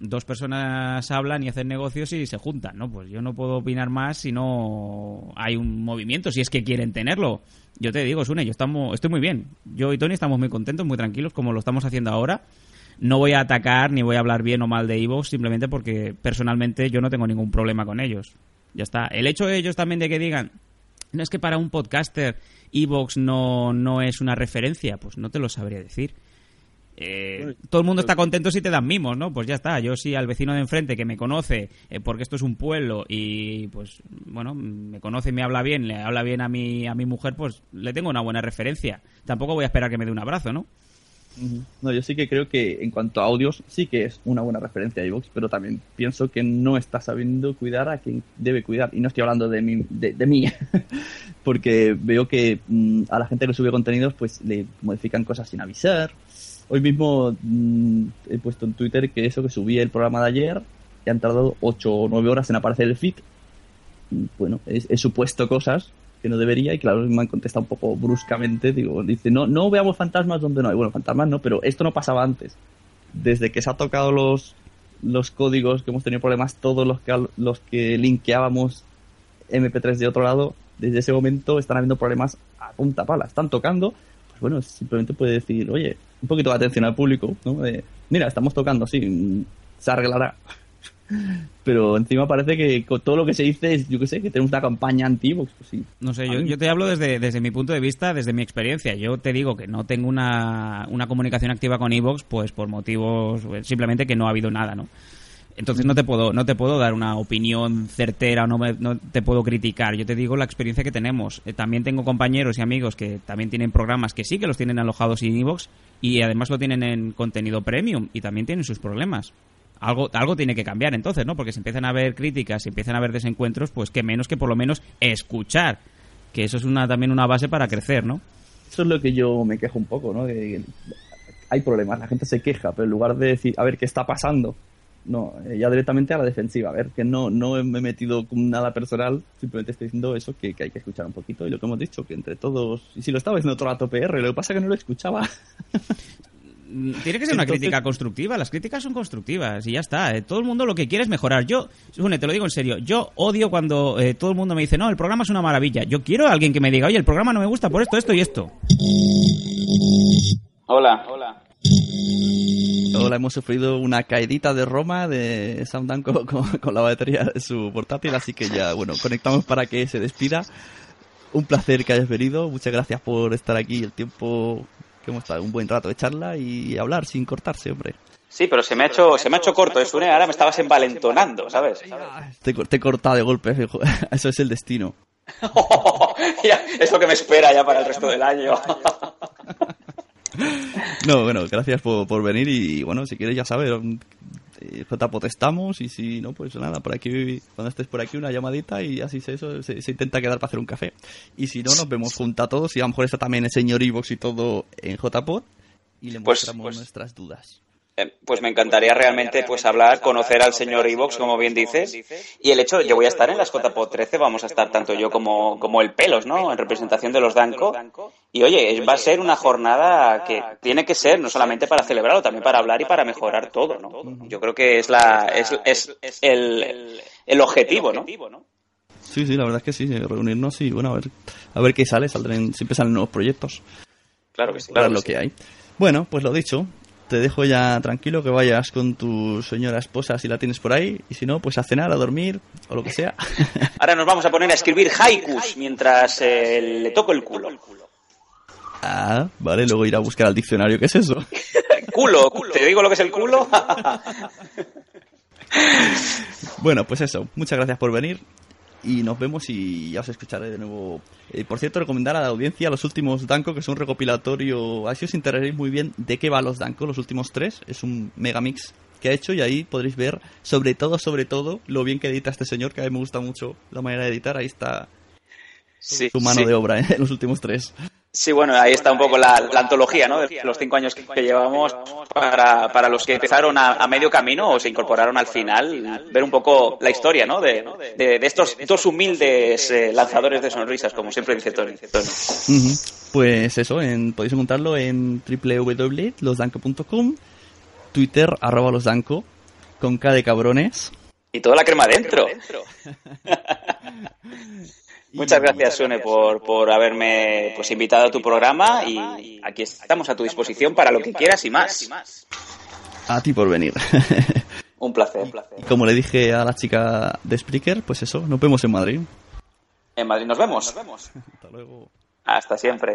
dos personas hablan y hacen negocios y se juntan, ¿no? Pues yo no puedo opinar más si no hay un movimiento, si es que quieren tenerlo. Yo te digo, Sune, yo estamos, estoy muy bien. Yo y Tony estamos muy contentos, muy tranquilos, como lo estamos haciendo ahora. No voy a atacar ni voy a hablar bien o mal de Evox, simplemente porque personalmente yo no tengo ningún problema con ellos. Ya está. El hecho de ellos también de que digan, no es que para un podcaster Evox no, no es una referencia, pues no te lo sabría decir eh, todo el mundo está contento si te dan mimos, ¿no? Pues ya está. Yo sí al vecino de enfrente que me conoce, eh, porque esto es un pueblo y pues bueno, me conoce y me habla bien, le habla bien a mi, a mi mujer, pues le tengo una buena referencia. Tampoco voy a esperar que me dé un abrazo, ¿no? No, yo sí que creo que en cuanto a audios sí que es una buena referencia a iVoox, pero también pienso que no está sabiendo cuidar a quien debe cuidar. Y no estoy hablando de mí, de, mí porque veo que mm, a la gente que sube contenidos pues le modifican cosas sin avisar, Hoy mismo mm, he puesto en Twitter que eso que subí el programa de ayer, y han tardado 8 o 9 horas en aparecer el feed. Bueno, he, supuesto cosas que no debería y claro, me han contestado un poco bruscamente. Digo, dice, no, no veamos fantasmas donde no hay. Bueno, fantasmas no, pero esto no pasaba antes. Desde que se ha tocado los, los códigos, que hemos tenido problemas todos los que, los que linkeábamos MP3 de otro lado, desde ese momento están habiendo problemas a punta pala. Están tocando, pues bueno, simplemente puede decir, oye, un poquito de atención al público, ¿no? mira, estamos tocando, sí, se arreglará. Pero encima parece que con todo lo que se dice es, yo qué sé, que tenemos una campaña anti-Vox. Pues sí. No sé, yo, te hablo desde, desde mi punto de vista, desde mi experiencia. Yo te digo que no tengo una, una comunicación activa con Evox, pues por motivos simplemente que no ha habido nada, ¿no? Entonces no te puedo no te puedo dar una opinión certera no, no te puedo criticar. Yo te digo la experiencia que tenemos. Eh, también tengo compañeros y amigos que también tienen programas que sí que los tienen alojados en Evox y además lo tienen en contenido premium y también tienen sus problemas. Algo, algo tiene que cambiar entonces, ¿no? Porque si empiezan a haber críticas, si empiezan a haber desencuentros, pues que menos que por lo menos escuchar que eso es una también una base para crecer, ¿no? Eso es lo que yo me quejo un poco, ¿no? De- hay problemas, la gente se queja, pero en lugar de decir, a ver, ¿qué está pasando? No, eh, ya directamente a la defensiva. A ver, que no, no me he metido con nada personal, simplemente estoy diciendo eso, que, que hay que escuchar un poquito. Y lo que hemos dicho, que entre todos, y si lo estaba diciendo todo el rato PR, lo que pasa es que no lo escuchaba. Mm, Tiene que ser una Entonces- crítica constructiva. Las críticas son constructivas y ya está. Eh, Todo el mundo lo que quiere es mejorar. Yo, Sune, te lo digo en serio. Yo odio cuando eh, todo el mundo me dice, no, el programa es una maravilla. Yo quiero a alguien que me diga, oye, el programa no me gusta por esto, esto y esto. Hola, hola. Ahora hemos sufrido una caidita de Roma de Dan con, con- con la batería de su portátil, así que ya, bueno, conectamos para que se despida. Un placer que hayas venido, muchas gracias por estar aquí el tiempo que hemos estado, un buen rato de charla y hablar sin cortarse, hombre. Sí, pero se me ha hecho, se me ha hecho corto, es Ahora me estabas envalentonando, ¿sabes? Te, te he cortado de golpe, eso es el destino. Es lo que me espera ya para el resto del año. No, bueno, gracias por, por venir y bueno, si quieres ya sabes, eh, JPOT estamos y si no, pues nada, por aquí, cuando estés por aquí una llamadita y así se, eso, se, se intenta quedar para hacer un café. Y si no, nos vemos juntos a todos y a lo mejor está también el señor Ivox y todo en JPOT y le Pues- mostramos pues- nuestras dudas. Eh, Pues me encantaría realmente pues hablar, conocer al señor Evox, como bien dices. Y el hecho, yo voy a estar en las JPO 13, vamos a estar tanto yo como, como el Pelos, ¿no? En representación de los Danco. Y oye, va a ser una jornada que tiene que ser no solamente para celebrarlo, también para hablar y para mejorar todo, ¿no? Yo creo que es la es, es el, el objetivo, ¿no? Sí, sí, la verdad es que sí, reunirnos y bueno, a ver, a ver qué sale, saldrán, siempre salen nuevos proyectos. Claro que sí, Claro lo que hay. Bueno, pues lo dicho. Te dejo ya tranquilo que vayas con tu señora esposa si la tienes por ahí. Y si no, pues a cenar, a dormir o lo que sea. Ahora nos vamos a poner a escribir haikus mientras eh, le toco el culo. ah, vale, luego ir a buscar al diccionario. ¿Qué es eso? Culo, ¿te digo lo que es el culo? Bueno, pues eso. Muchas gracias por venir. Y nos vemos y ya os escucharé de nuevo. Eh, por cierto, recomendar a la audiencia los últimos Danko, que es un recopilatorio. Así os enteraréis muy bien de qué va los Danko, los últimos tres. Es un megamix que ha hecho y ahí podréis ver, sobre todo, sobre todo, lo bien que edita este señor, que a mí me gusta mucho la manera de editar. Ahí está Sí, su mano sí. de obra ¿eh? en los últimos tres. Sí, bueno, ahí está un poco la, la antología, ¿no? De los cinco años que, que llevamos para, para los que empezaron a, a medio camino o se incorporaron al final, ver un poco la historia, ¿no? De, de, de estos dos humildes eh, lanzadores de sonrisas, como siempre dice Tony. Pues eso, en, podéis encontrarlo en www.losdanco.com, Twitter, arroba losdanco, con K de cabrones. Y toda la crema dentro. Muchas gracias, Sune, por, por haberme pues, invitado a tu programa y aquí estamos a tu disposición para lo que quieras y más. A ti por venir. Un placer. Un placer. Y como le dije a la chica de Spreaker, pues eso, nos vemos en Madrid. En Madrid nos vemos. Hasta luego. Hasta siempre.